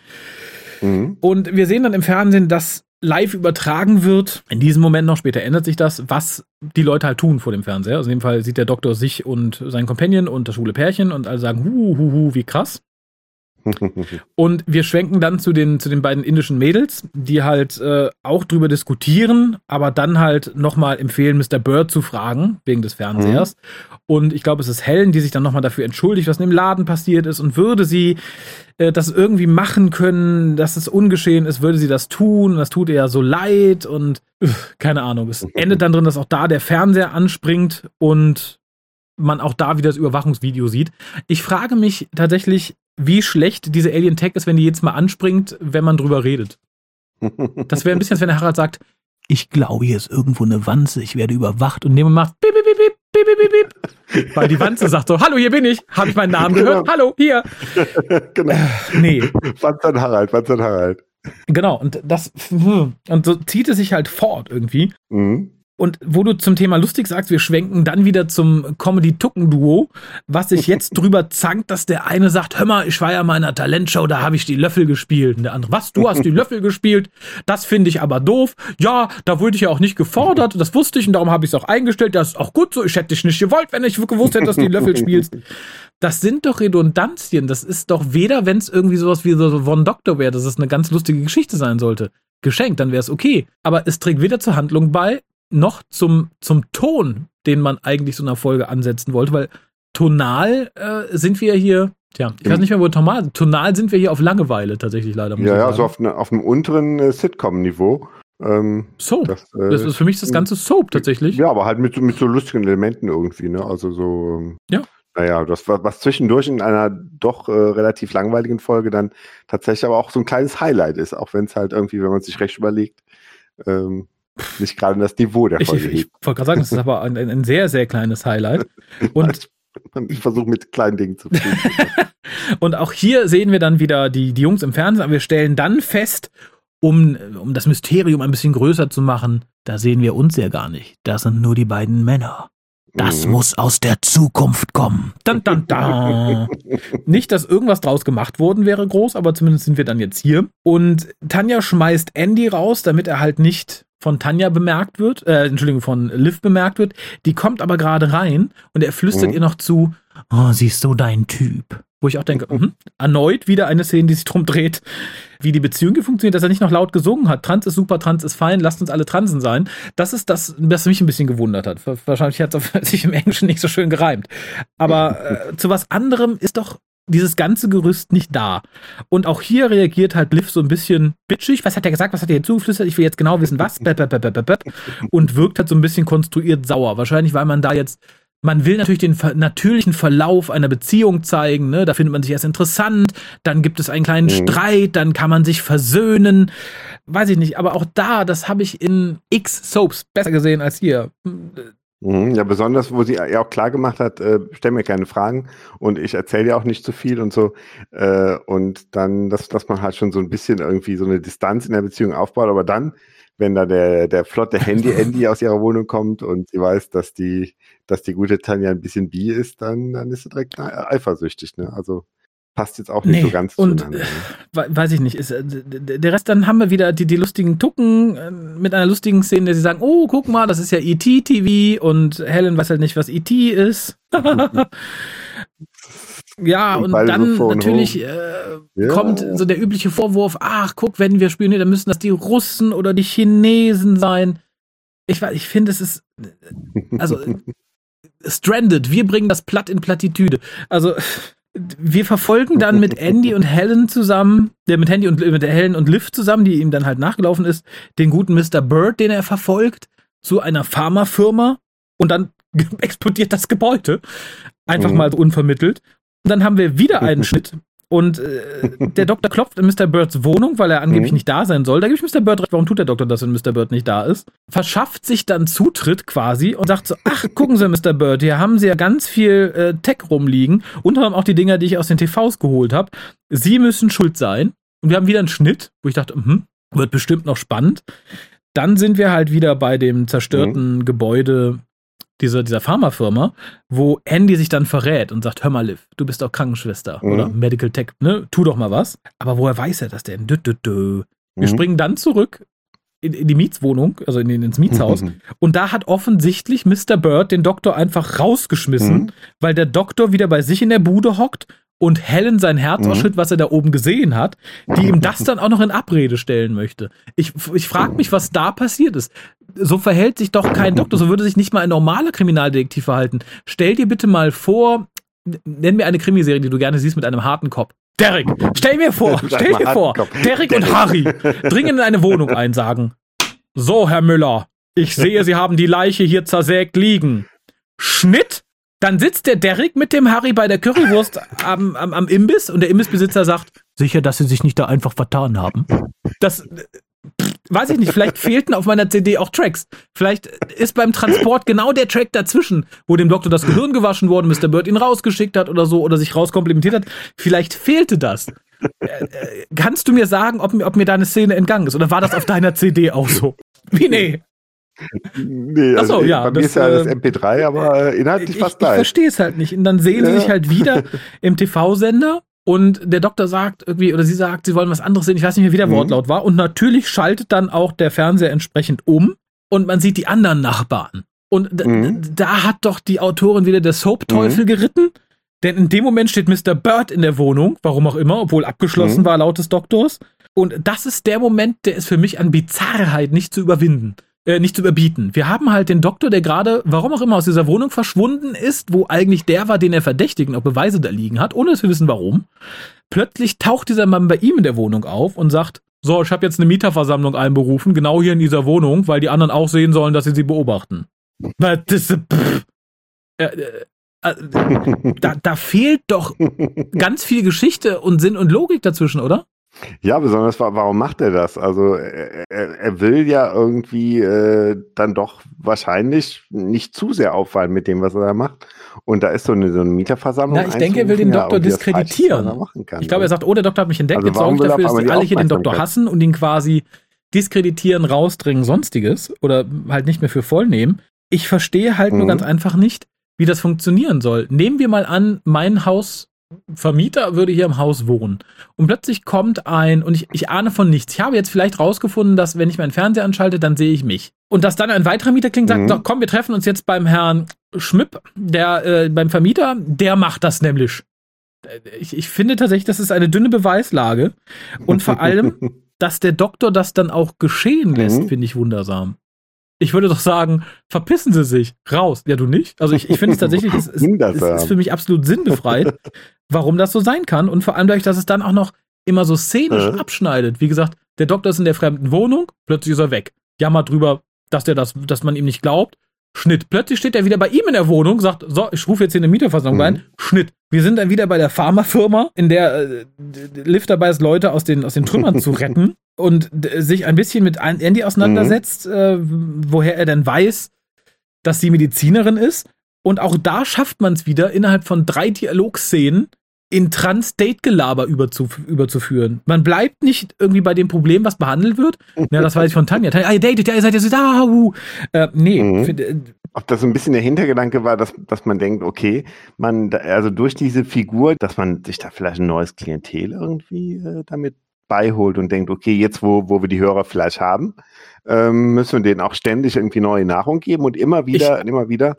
Mhm. Und wir sehen dann im Fernsehen, dass live übertragen wird. In diesem Moment noch, später ändert sich das, was die Leute halt tun vor dem Fernseher. Also in dem Fall sieht der Doktor sich und seinen Companion und das schwule Pärchen und alle sagen, hu, hu, hu, wie krass. Und wir schwenken dann zu den, zu den beiden indischen Mädels, die halt äh, auch drüber diskutieren, aber dann halt nochmal empfehlen, Mr. Bird zu fragen, wegen des Fernsehers. Mhm. Und ich glaube, es ist Helen, die sich dann nochmal dafür entschuldigt, was in dem Laden passiert ist und würde sie äh, das irgendwie machen können, dass es ungeschehen ist, würde sie das tun. Das tut ihr ja so leid und äh, keine Ahnung. Es endet dann drin, dass auch da der Fernseher anspringt und man auch da wieder das Überwachungsvideo sieht. Ich frage mich tatsächlich, wie schlecht diese Alien Tech ist, wenn die jetzt mal anspringt, wenn man drüber redet. Das wäre ein bisschen, als wenn der Harald sagt, ich glaube, hier ist irgendwo eine Wanze, ich werde überwacht und nehme macht bip, bip, bip, bip, bip, bip, Weil die Wanze sagt so, hallo, hier bin ich, habe ich meinen Namen gehört, genau. hallo, hier. genau. Äh, nee. Wanze Harald, Wanze Harald. Genau, und das, und so zieht es sich halt fort irgendwie. Mhm. Und wo du zum Thema lustig sagst, wir schwenken dann wieder zum Comedy-Tucken-Duo, was sich jetzt drüber zankt, dass der eine sagt, hör mal, ich war ja mal in einer Talentshow, da habe ich die Löffel gespielt. Und der andere, was, du hast die Löffel gespielt? Das finde ich aber doof. Ja, da wurde ich ja auch nicht gefordert, das wusste ich und darum habe ich es auch eingestellt. Das ist auch gut so, ich hätte dich nicht gewollt, wenn ich gewusst hätte, dass du die Löffel spielst. Das sind doch Redundanzien. Das ist doch weder, wenn es irgendwie sowas wie so Von Doktor wäre, dass es eine ganz lustige Geschichte sein sollte geschenkt, dann wäre es okay. Aber es trägt weder zur Handlung bei, noch zum, zum Ton, den man eigentlich so einer Folge ansetzen wollte, weil tonal äh, sind wir hier, tja, ich weiß nicht mehr, wo tonal, tonal sind wir hier auf Langeweile tatsächlich leider. Ja, ja, also auf, ne, auf einem unteren äh, Sitcom-Niveau. Ähm, Soap. Das, äh, das, ist für mich das ganze Soap tatsächlich. Ja, aber halt mit, mit so lustigen Elementen irgendwie, ne? Also so. Ähm, ja. Naja, das war was zwischendurch in einer doch äh, relativ langweiligen Folge dann tatsächlich aber auch so ein kleines Highlight ist, auch wenn es halt irgendwie, wenn man sich recht überlegt, ähm, nicht gerade das Niveau der Folge. Ich, ich, ich wollte gerade sagen, das ist aber ein, ein, sehr, sehr kleines Highlight. Und ich versuche mit kleinen Dingen zu finden. Und auch hier sehen wir dann wieder die, die Jungs im Fernsehen, aber wir stellen dann fest, um, um das Mysterium ein bisschen größer zu machen, da sehen wir uns ja gar nicht. Das sind nur die beiden Männer. Das mhm. muss aus der Zukunft kommen. Dun, dun, dun. Nicht, dass irgendwas draus gemacht worden wäre groß, aber zumindest sind wir dann jetzt hier. Und Tanja schmeißt Andy raus, damit er halt nicht von Tanja bemerkt wird, äh, Entschuldigung, von Liv bemerkt wird. Die kommt aber gerade rein und er flüstert mhm. ihr noch zu, oh, siehst du dein Typ. Wo ich auch denke, mh, erneut wieder eine Szene, die sich drum dreht, wie die Beziehung hier funktioniert, dass er nicht noch laut gesungen hat. Trans ist super, Trans ist fein, lasst uns alle Transen sein. Das ist das, was mich ein bisschen gewundert hat. Wahrscheinlich hat es sich im Englischen nicht so schön gereimt. Aber äh, zu was anderem ist doch dieses ganze Gerüst nicht da. Und auch hier reagiert halt Liv so ein bisschen bitchig. Was hat er gesagt? Was hat er zugeflüstert? Ich will jetzt genau wissen, was. Und wirkt halt so ein bisschen konstruiert sauer. Wahrscheinlich, weil man da jetzt man will natürlich den natürlichen Verlauf einer Beziehung zeigen, ne? Da findet man sich erst interessant, dann gibt es einen kleinen mhm. Streit, dann kann man sich versöhnen. Weiß ich nicht, aber auch da, das habe ich in X Soaps besser gesehen als hier. Mhm, ja, besonders, wo sie ja auch klar gemacht hat, äh, stell mir keine Fragen und ich erzähle ja auch nicht zu viel und so. Äh, und dann, dass, dass man halt schon so ein bisschen irgendwie so eine Distanz in der Beziehung aufbaut, aber dann, wenn da der, der flotte Handy-Andy aus ihrer Wohnung kommt und sie weiß, dass die, dass die gute Tanja ein bisschen bi ist, dann, dann ist sie direkt eifersüchtig, ne? Also passt jetzt auch nicht nee, so ganz und, zueinander. Äh, weiß ich nicht. Ist, äh, der Rest, dann haben wir wieder die, die lustigen Tucken äh, mit einer lustigen Szene, der sie sagen, oh, guck mal, das ist ja E.T.-TV und Helen weiß halt nicht, was E.T. ist. ja, und, und dann so natürlich äh, ja. kommt so der übliche Vorwurf, ach, guck, wenn wir spielen, dann müssen das die Russen oder die Chinesen sein. Ich, ich finde, es ist, also, stranded, wir bringen das Platt in Plattitüde. Also, wir verfolgen dann mit Andy und Helen zusammen, der mit Andy und mit Helen und Liv zusammen, die ihm dann halt nachgelaufen ist, den guten Mr. Bird, den er verfolgt, zu einer Pharmafirma und dann explodiert das Gebäude. Einfach mhm. mal so unvermittelt. Und dann haben wir wieder einen Schnitt und äh, der Doktor klopft in Mr. Birds Wohnung, weil er angeblich mhm. nicht da sein soll. Da gebe ich Mr. Bird recht, warum tut der Doktor das, wenn Mr. Bird nicht da ist? Verschafft sich dann Zutritt quasi und sagt so, ach, gucken Sie, Mr. Bird, hier haben Sie ja ganz viel äh, Tech rumliegen. Unter anderem auch die Dinger, die ich aus den TVs geholt habe. Sie müssen schuld sein. Und wir haben wieder einen Schnitt, wo ich dachte, mh, wird bestimmt noch spannend. Dann sind wir halt wieder bei dem zerstörten mhm. Gebäude dieser, dieser Pharmafirma, wo Andy sich dann verrät und sagt, hör mal, Liv, du bist doch Krankenschwester mhm. oder Medical Tech, ne? Tu doch mal was. Aber woher weiß er das denn? Dö, dö, dö. Wir mhm. springen dann zurück in, in, die Mietswohnung, also in, ins Mietshaus. Mhm. Und da hat offensichtlich Mr. Bird den Doktor einfach rausgeschmissen, mhm. weil der Doktor wieder bei sich in der Bude hockt und Helen sein Herz Mhm. ausschüttet, was er da oben gesehen hat, die ihm das dann auch noch in Abrede stellen möchte. Ich, ich frage mich, was da passiert ist. So verhält sich doch kein Doktor, so würde sich nicht mal ein normaler Kriminaldetektiv verhalten. Stell dir bitte mal vor, nenn mir eine Krimiserie, die du gerne siehst mit einem harten Kopf. Derek, stell mir vor, stell dir vor. Derek und. Harry dringen in eine Wohnung ein, sagen, so, Herr Müller, ich sehe, Sie haben die Leiche hier zersägt liegen. Schnitt, dann sitzt der Derrick mit dem Harry bei der Currywurst am, am, am Imbiss und der Imbissbesitzer sagt, sicher, dass sie sich nicht da einfach vertan haben. Das, äh, pff, weiß ich nicht, vielleicht fehlten auf meiner CD auch Tracks. Vielleicht ist beim Transport genau der Track dazwischen, wo dem Doktor das Gehirn gewaschen wurde, Mr. Bird ihn rausgeschickt hat oder so oder sich rauskomplimentiert hat. Vielleicht fehlte das. Äh, äh, kannst du mir sagen, ob, mir- ob mir deine Szene entgangen ist? Oder war das auf deiner CD auch so? Wie nee? Nee, Ach so, also ja, bei mir das, ist ja das äh, MP3, aber äh, inhaltlich ich, fast ich gleich. verstehe es halt nicht. Und dann sehen sie Ja. sich halt wieder im TV-Sender und der Doktor sagt irgendwie, oder sie sagt, sie wollen was anderes sehen. Ich weiß nicht mehr, wie der Mhm. Wortlaut war. Und natürlich schaltet dann auch der Fernseher entsprechend um und man sieht die anderen Nachbarn. Und Mhm. da hat doch die Autorin wieder der Soap-Teufel geritten. Denn in dem Moment steht Mr. Bird in der Wohnung, warum auch immer, obwohl abgeschlossen Mhm. war laut des Doktors. Und das ist der Moment, der ist für mich an Bizarrheit nicht zu überwinden, äh, nicht zu überbieten. Wir haben halt den Doktor, der gerade, warum auch immer, aus dieser Wohnung verschwunden ist, wo eigentlich der war, den er verdächtigt und auch Beweise da liegen hat, ohne dass wir wissen warum. Plötzlich taucht dieser Mann bei ihm in der Wohnung auf und sagt, so, ich habe jetzt eine Mieterversammlung einberufen, genau hier in dieser Wohnung, weil die anderen auch sehen sollen, dass sie sie beobachten. Das, äh, pff. Äh, äh, äh, da, da fehlt doch ganz viel Geschichte und Sinn und Logik dazwischen, oder? Ja, besonders wa- warum macht er das? Also er, er, will ja irgendwie äh, dann doch wahrscheinlich nicht zu sehr auffallen mit dem, was er da macht. Und da ist so eine, so eine Mieterversammlung. Na, ich denke, er will den Doktor diskreditieren. er kann. Ich glaube, er sagt, oh, der Doktor hat mich entdeckt, Also jetzt sorge ich dafür, dass die alle hier den Doktor hassen und ihn quasi diskreditieren, rausdringen, sonstiges oder halt nicht mehr für voll nehmen. Ich verstehe halt nur Mhm. ganz einfach nicht, wie das funktionieren soll. Nehmen wir mal an, mein Hausvermieter würde hier im Haus wohnen und plötzlich kommt ein, und ich, ich ahne von nichts. Ich habe jetzt vielleicht rausgefunden, dass wenn ich meinen Fernseher anschalte, dann sehe ich mich. Und dass dann ein weiterer Mieter klingt, sagt, Mhm. so, komm, wir treffen uns jetzt beim Herrn Schmipp, der äh, beim Vermieter, der macht das nämlich. Ich, ich finde tatsächlich, das ist eine dünne Beweislage. Und vor allem, dass der Doktor das dann auch geschehen lässt, Mhm. finde ich wundersam. Ich würde doch sagen, verpissen Sie sich, raus. Ja, du nicht? Also ich, ich finde es tatsächlich, es, es, ist für mich absolut sinnbefreit, warum das so sein kann. Und vor allem dadurch, dass es dann auch noch immer so szenisch Mhm. abschneidet. Wie gesagt, der Doktor ist in der fremden Wohnung, plötzlich ist er weg. Jammert drüber, dass der das, dass man ihm nicht glaubt. Schnitt. Plötzlich steht er wieder bei ihm in der Wohnung, sagt, so, ich rufe jetzt hier eine Mieterversammlung Mhm. rein. Schnitt. Wir sind dann wieder bei der Pharmafirma, in der äh, Liv dabei ist, Leute aus den, aus den Trümmern zu retten und sich ein bisschen mit An- Andy auseinandersetzt, äh, woher er denn weiß, dass sie Medizinerin ist. Und auch da schafft man es wieder, innerhalb von drei Dialogszenen in Trans-Date-Gelaber überzuf überzuführen. Man bleibt nicht irgendwie bei dem Problem, was behandelt wird. Ja, das weiß ich von Tanja. Tanja, ah, ihr datet, ja, ihr seid jetzt da, uh. äh, Nee, Mhm. find, äh, Ob das so ein bisschen der Hintergedanke war, dass, dass man denkt, okay, man, also durch diese Figur, dass man sich da vielleicht ein neues Klientel irgendwie äh, damit beiholt und denkt, okay, jetzt wo, wo wir die Hörer vielleicht haben, ähm, müssen wir denen auch ständig irgendwie neue Nahrung geben und immer wieder, immer wieder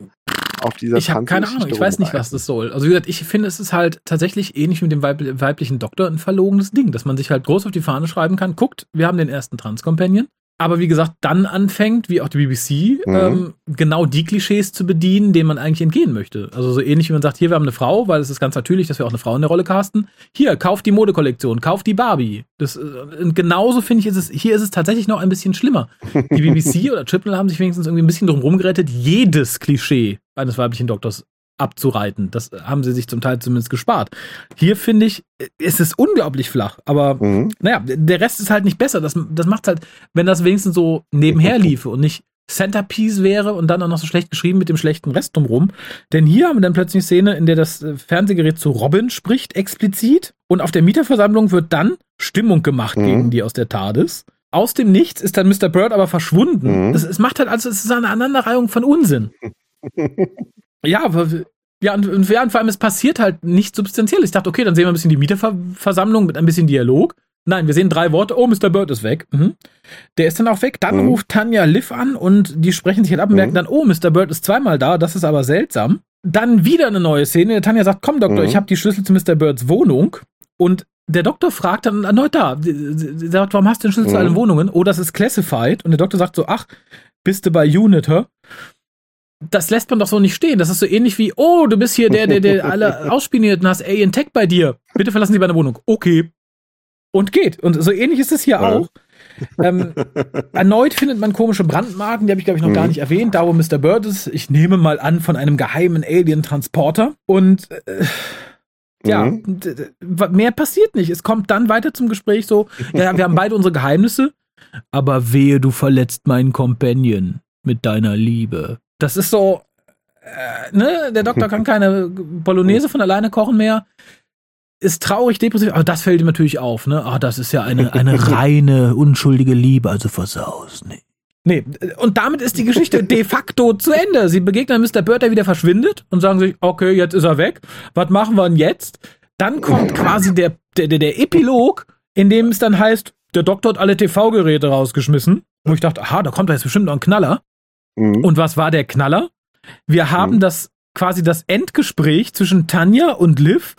auf dieser ich habe keine Ahnung, ich weiß nicht, was das soll. Also wie gesagt, ich finde, es ist halt tatsächlich ähnlich mit dem weib weiblichen Doktor ein verlogenes Ding, dass man sich halt groß auf die Fahne schreiben kann, guckt, wir haben den ersten Trans-Companion, aber wie gesagt, dann anfängt, wie auch die BBC, Mhm. ähm, genau die Klischees zu bedienen, denen man eigentlich entgehen möchte. Also so ähnlich wie man sagt, hier, wir haben eine Frau, weil es ist ganz natürlich, dass wir auch eine Frau in der Rolle casten. Hier, kauft die Modekollektion, kauft die Barbie. Das, äh, und genauso finde ich, ist es, hier ist es tatsächlich noch ein bisschen schlimmer. Die BBC oder Triple haben sich wenigstens irgendwie ein bisschen drum rumgerettet, jedes Klischee eines weiblichen Doktors abzureiten. Das haben sie sich zum Teil zumindest gespart. Hier finde ich, es ist unglaublich flach, aber Mhm. naja, der Rest ist halt nicht besser. Das, das macht halt, wenn das wenigstens so nebenher liefe und nicht Centerpiece wäre und dann auch noch so schlecht geschrieben mit dem schlechten Rest drumrum. Denn hier haben wir dann plötzlich eine Szene, in der das äh, Fernsehgerät zu Robin spricht, explizit. Und auf der Mieterversammlung wird dann Stimmung gemacht Mhm. gegen die aus der TARDIS. Aus dem Nichts ist dann Mr. Bird aber verschwunden. Mhm. Es, es macht halt also, es ist eine Aneinanderreihung von Unsinn. ja, ja, und, und, ja, und vor allem, es passiert halt nicht substanziell. Ich dachte, okay, dann sehen wir ein bisschen die Mieterversammlung mit ein bisschen Dialog. Nein, wir sehen drei Worte. Oh, Mr. Bird ist weg. Mhm. Der ist dann auch weg. Dann Mhm. ruft Tanja Liv an und die sprechen sich halt ab und Mhm. merken dann, oh, Mr. Bird ist zweimal da. Das ist aber seltsam. Dann wieder eine neue Szene. Tanja sagt, komm Doktor, Mhm. ich habe die Schlüssel zu Mr. Birds Wohnung. Und der Doktor fragt dann erneut da, sagt, warum hast du den Schlüssel zu Mhm. allen Wohnungen? Oh, das ist classified. Und der Doktor sagt so, ach, bist du bei Uniter? Das lässt man doch so nicht stehen. Das ist so ähnlich wie, oh, du bist hier der, der, der alle ausspioniert und hast Alien Tech bei dir. Bitte verlassen Sie meine Wohnung. Okay. Und geht. Und so ähnlich ist es hier Ja. auch. Ähm, erneut findet man komische Brandmarken, die habe ich, glaube ich, noch gar Mhm. nicht erwähnt, da wo Mr. Bird ist. Ich nehme mal an, von einem geheimen Alien-Transporter. Und äh, ja, Mhm. mehr passiert nicht. Es kommt dann weiter zum Gespräch so, ja, wir haben beide unsere Geheimnisse, aber wehe, du verletzt meinen Companion mit deiner Liebe. Das ist so, äh, ne, der Doktor kann keine Bolognese von alleine kochen mehr. Ist traurig, depressiv, aber das fällt ihm natürlich auf, ne? Ah, das ist ja eine, eine reine, unschuldige Liebe, also versaus nicht. Nee, und damit ist die Geschichte de facto zu Ende. Sie begegnen Mr. Bird, der wieder verschwindet und sagen sich, okay, jetzt ist er weg. Was machen wir denn jetzt? Dann kommt quasi der, der, der, der Epilog, in dem es dann heißt, der Doktor hat alle TV-Geräte rausgeschmissen. Wo ich dachte, aha, da kommt da jetzt bestimmt noch ein Knaller. Mhm. Und was war der Knaller? Wir haben Mhm. das quasi das Endgespräch zwischen Tanja und Liv,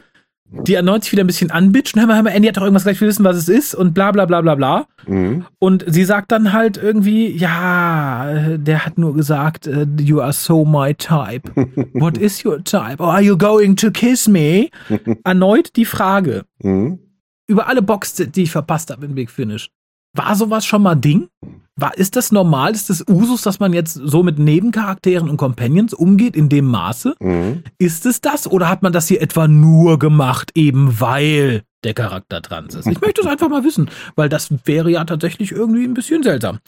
die erneut sich wieder ein bisschen anbitschen. Hör mal, hör mal, Andy hat doch irgendwas gleich, wir wissen, was es ist und bla bla bla bla bla. Mhm. Und sie sagt dann halt irgendwie, ja, äh, der hat nur gesagt, äh, you are so my type. What is your type? Oh, are you going to kiss me? Erneut die Frage, Mhm. über alle Boxen, die ich verpasst habe in Big Finish. War sowas schon mal Ding? War, ist das normal? Ist das Usus, dass man jetzt so mit Nebencharakteren und Companions umgeht in dem Maße? Mhm. Ist es das oder hat man das hier etwa nur gemacht, eben weil der Charakter trans ist? Ich möchte es einfach mal wissen, weil das wäre ja tatsächlich irgendwie ein bisschen seltsam.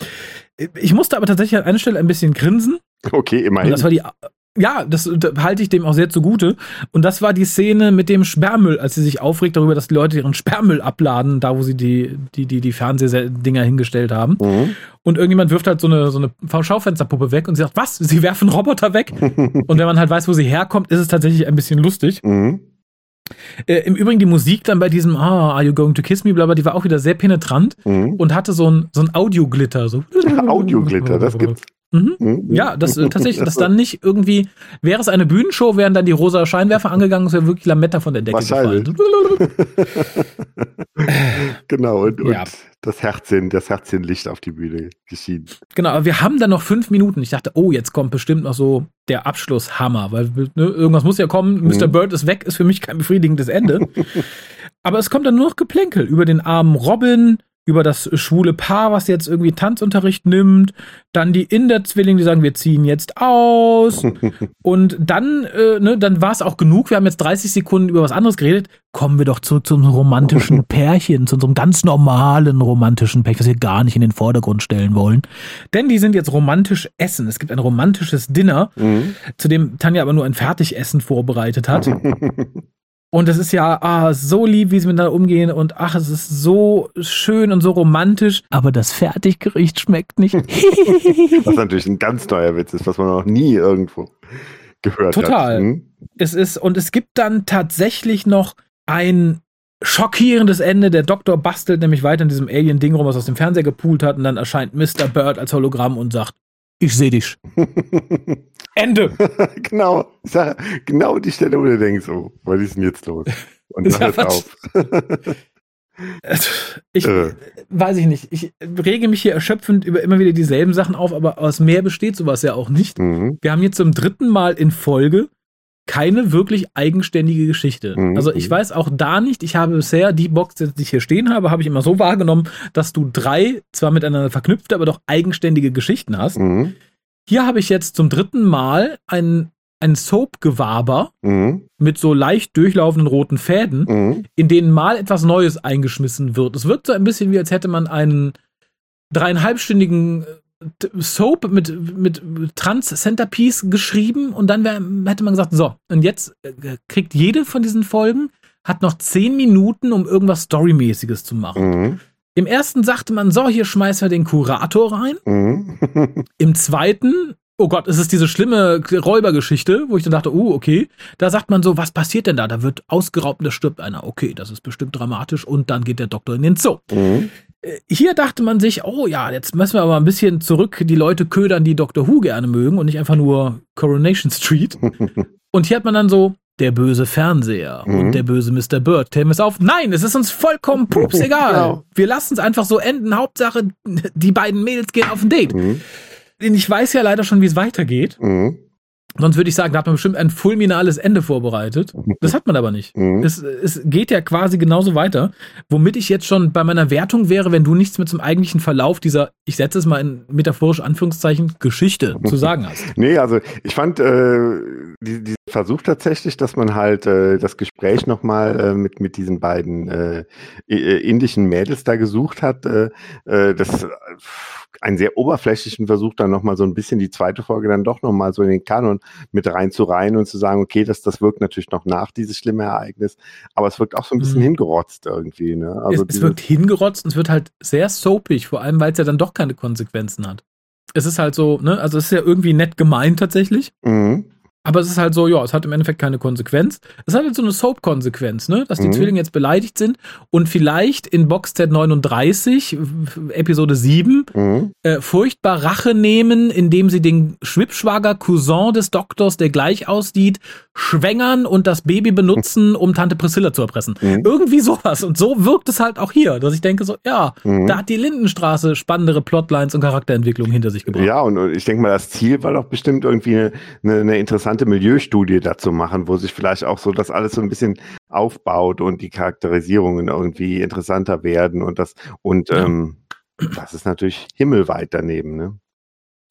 Ich musste aber tatsächlich an einer Stelle ein bisschen grinsen. Okay, Und immerhin. das war die. Ja, das da halte ich dem auch sehr zugute. Und das war die Szene mit dem Sperrmüll, als sie sich aufregt darüber, dass die Leute ihren Sperrmüll abladen, da wo sie die, die, die, die Fernsehdinger hingestellt haben. Mhm. Und irgendjemand wirft halt so eine, so eine Schaufensterpuppe weg und sie sagt, was? Sie werfen Roboter weg? Und wenn man halt weiß, wo sie herkommt, ist es tatsächlich ein bisschen lustig. Mhm. Äh, Im Übrigen die Musik dann bei diesem Ah, are you going to kiss me? Blablabla, die war auch wieder sehr penetrant Mhm. und hatte so ein, so ein Audioglitter. So. Audioglitter, das gibt's. Mhm. Ja, das äh, tatsächlich, das dann nicht irgendwie, wäre es eine Bühnenshow, wären dann die rosa Scheinwerfer angegangen, es wäre wirklich Lametta von der Decke Wahrscheinlich. gefallen. genau, und, und Ja. das Herzchen, das Herzchenlicht auf die Bühne geschieden. Genau, aber wir haben dann noch fünf Minuten. Ich dachte, oh, jetzt kommt bestimmt noch so der Abschlusshammer, weil ne, irgendwas muss ja kommen. Mr. Mhm. Bird ist weg, ist für mich kein befriedigendes Ende. aber es kommt dann nur noch Geplänkel über den armen Robin, über das schwule Paar, was jetzt irgendwie Tanzunterricht nimmt, dann die Inder-Zwillinge, die sagen, wir ziehen jetzt aus. Und dann, äh, ne, dann war es auch genug. Wir haben jetzt 30 Sekunden über was anderes geredet. Kommen wir doch zurück zu unserem romantischen Pärchen, zu unserem ganz normalen romantischen Pärchen, was wir gar nicht in den Vordergrund stellen wollen. Denn die sind jetzt romantisch essen. Es gibt ein romantisches Dinner, Mhm. zu dem Tanja aber nur ein Fertigessen vorbereitet hat. Und es ist ja ah, so lieb, wie sie miteinander umgehen und ach, es ist so schön und so romantisch. Aber das Fertiggericht schmeckt nicht. Was natürlich ein ganz neuer Witz ist, was man noch nie irgendwo gehört Total. hat. Mhm. es ist, und es gibt dann tatsächlich noch ein schockierendes Ende. Der Doktor bastelt nämlich weiter in diesem Alien-Ding rum, was aus dem Fernseher gepoolt hat, und dann erscheint Mr. Bird als Hologramm und sagt, ich sehe dich. Ende. genau, genau die Stelle, wo du denkst, oh, was ist denn jetzt los? Und dann hört auf. Ich Äh. weiß ich nicht. Ich rege mich hier erschöpfend über immer wieder dieselben Sachen auf, aber aus mehr besteht sowas ja auch nicht. Mhm. Wir haben jetzt zum dritten Mal in Folge keine wirklich eigenständige Geschichte. Mhm. Also ich weiß auch da nicht, ich habe bisher die Box, die ich hier stehen habe, habe ich immer so wahrgenommen, dass du drei zwar miteinander verknüpfte, aber doch eigenständige Geschichten hast. Mhm. Hier habe ich jetzt zum dritten Mal ein, ein Soap-Gewaber Mhm. mit so leicht durchlaufenden roten Fäden, Mhm. in denen mal etwas Neues eingeschmissen wird. Es wirkt so ein bisschen wie, als hätte man einen dreieinhalbstündigen äh, Soap mit, mit Trans-Centerpiece geschrieben und dann wär, hätte man gesagt, so, und jetzt äh, kriegt jede von diesen Folgen, hat noch zehn Minuten, um irgendwas Storymäßiges zu machen. Mhm. Im ersten sagte man, so, hier schmeißen wir den Kurator rein. Mhm. Im zweiten, oh Gott, es ist diese schlimme Räubergeschichte, wo ich dann dachte, uh, okay. Da sagt man so, was passiert denn da? Da wird ausgeraubt und da stirbt einer. Okay, das ist bestimmt dramatisch. Und dann geht der Doktor in den Zoo. Mhm. Äh, hier dachte man sich, oh ja, jetzt müssen wir aber ein bisschen zurück die Leute ködern, die Doctor Who gerne mögen und nicht einfach nur Coronation Street. und hier hat man dann so, der böse Fernseher mhm. und der böse Mr. Bird käme es auf. Nein, es ist uns vollkommen pups egal. Genau. Wir lassen es einfach so enden. Hauptsache, die beiden Mädels gehen auf ein Date. Mhm. Ich weiß ja leider schon, wie es weitergeht. Mhm. Sonst würde ich sagen, da hat man bestimmt ein fulminales Ende vorbereitet. Das hat man aber nicht. Mhm. Es, es geht ja quasi genauso weiter. Womit ich jetzt schon bei meiner Wertung wäre, wenn du nichts mit zum eigentlichen Verlauf dieser, ich setze es mal in metaphorisch Anführungszeichen, Geschichte zu sagen hast. Nee, also ich fand äh, die, die Versuch tatsächlich, dass man halt äh, das Gespräch nochmal äh, mit, mit diesen beiden äh, indischen Mädels da gesucht hat. Äh, äh das einen sehr oberflächlichen Versuch, dann nochmal so ein bisschen die zweite Folge dann doch nochmal so in den Kanon mit reinzureihen und zu sagen, okay, das, das wirkt natürlich noch nach dieses schlimme Ereignis, aber es wirkt auch so ein bisschen mhm. hingerotzt irgendwie. Ne? Also es, es wirkt hingerotzt und es wird halt sehr soapig, vor allem, weil es ja dann doch keine Konsequenzen hat. Es ist halt so, ne, also es ist ja irgendwie nett gemeint tatsächlich. Mhm. Aber es ist halt so, ja, es hat im Endeffekt keine Konsequenz. Es hat halt so eine Soap-Konsequenz, ne? Dass die mhm. Zwillinge jetzt beleidigt sind und vielleicht in Boxset 39, Episode 7, mhm. äh, furchtbar Rache nehmen, indem sie den Schwibschwager Cousin des Doktors, der gleich aussieht, schwängern und das Baby benutzen, um Tante Priscilla zu erpressen. Mhm. Irgendwie sowas. Und so wirkt es halt auch hier, dass ich denke so, ja, mhm. da hat die Lindenstraße spannendere Plotlines und Charakterentwicklung hinter sich gebracht. Ja, und ich denke mal, das Ziel war doch bestimmt irgendwie eine, eine, eine interessante interessante Milieustudie dazu machen, wo sich vielleicht auch so das alles so ein bisschen aufbaut und die Charakterisierungen irgendwie interessanter werden und das und ja. ähm, das ist natürlich himmelweit daneben, ne?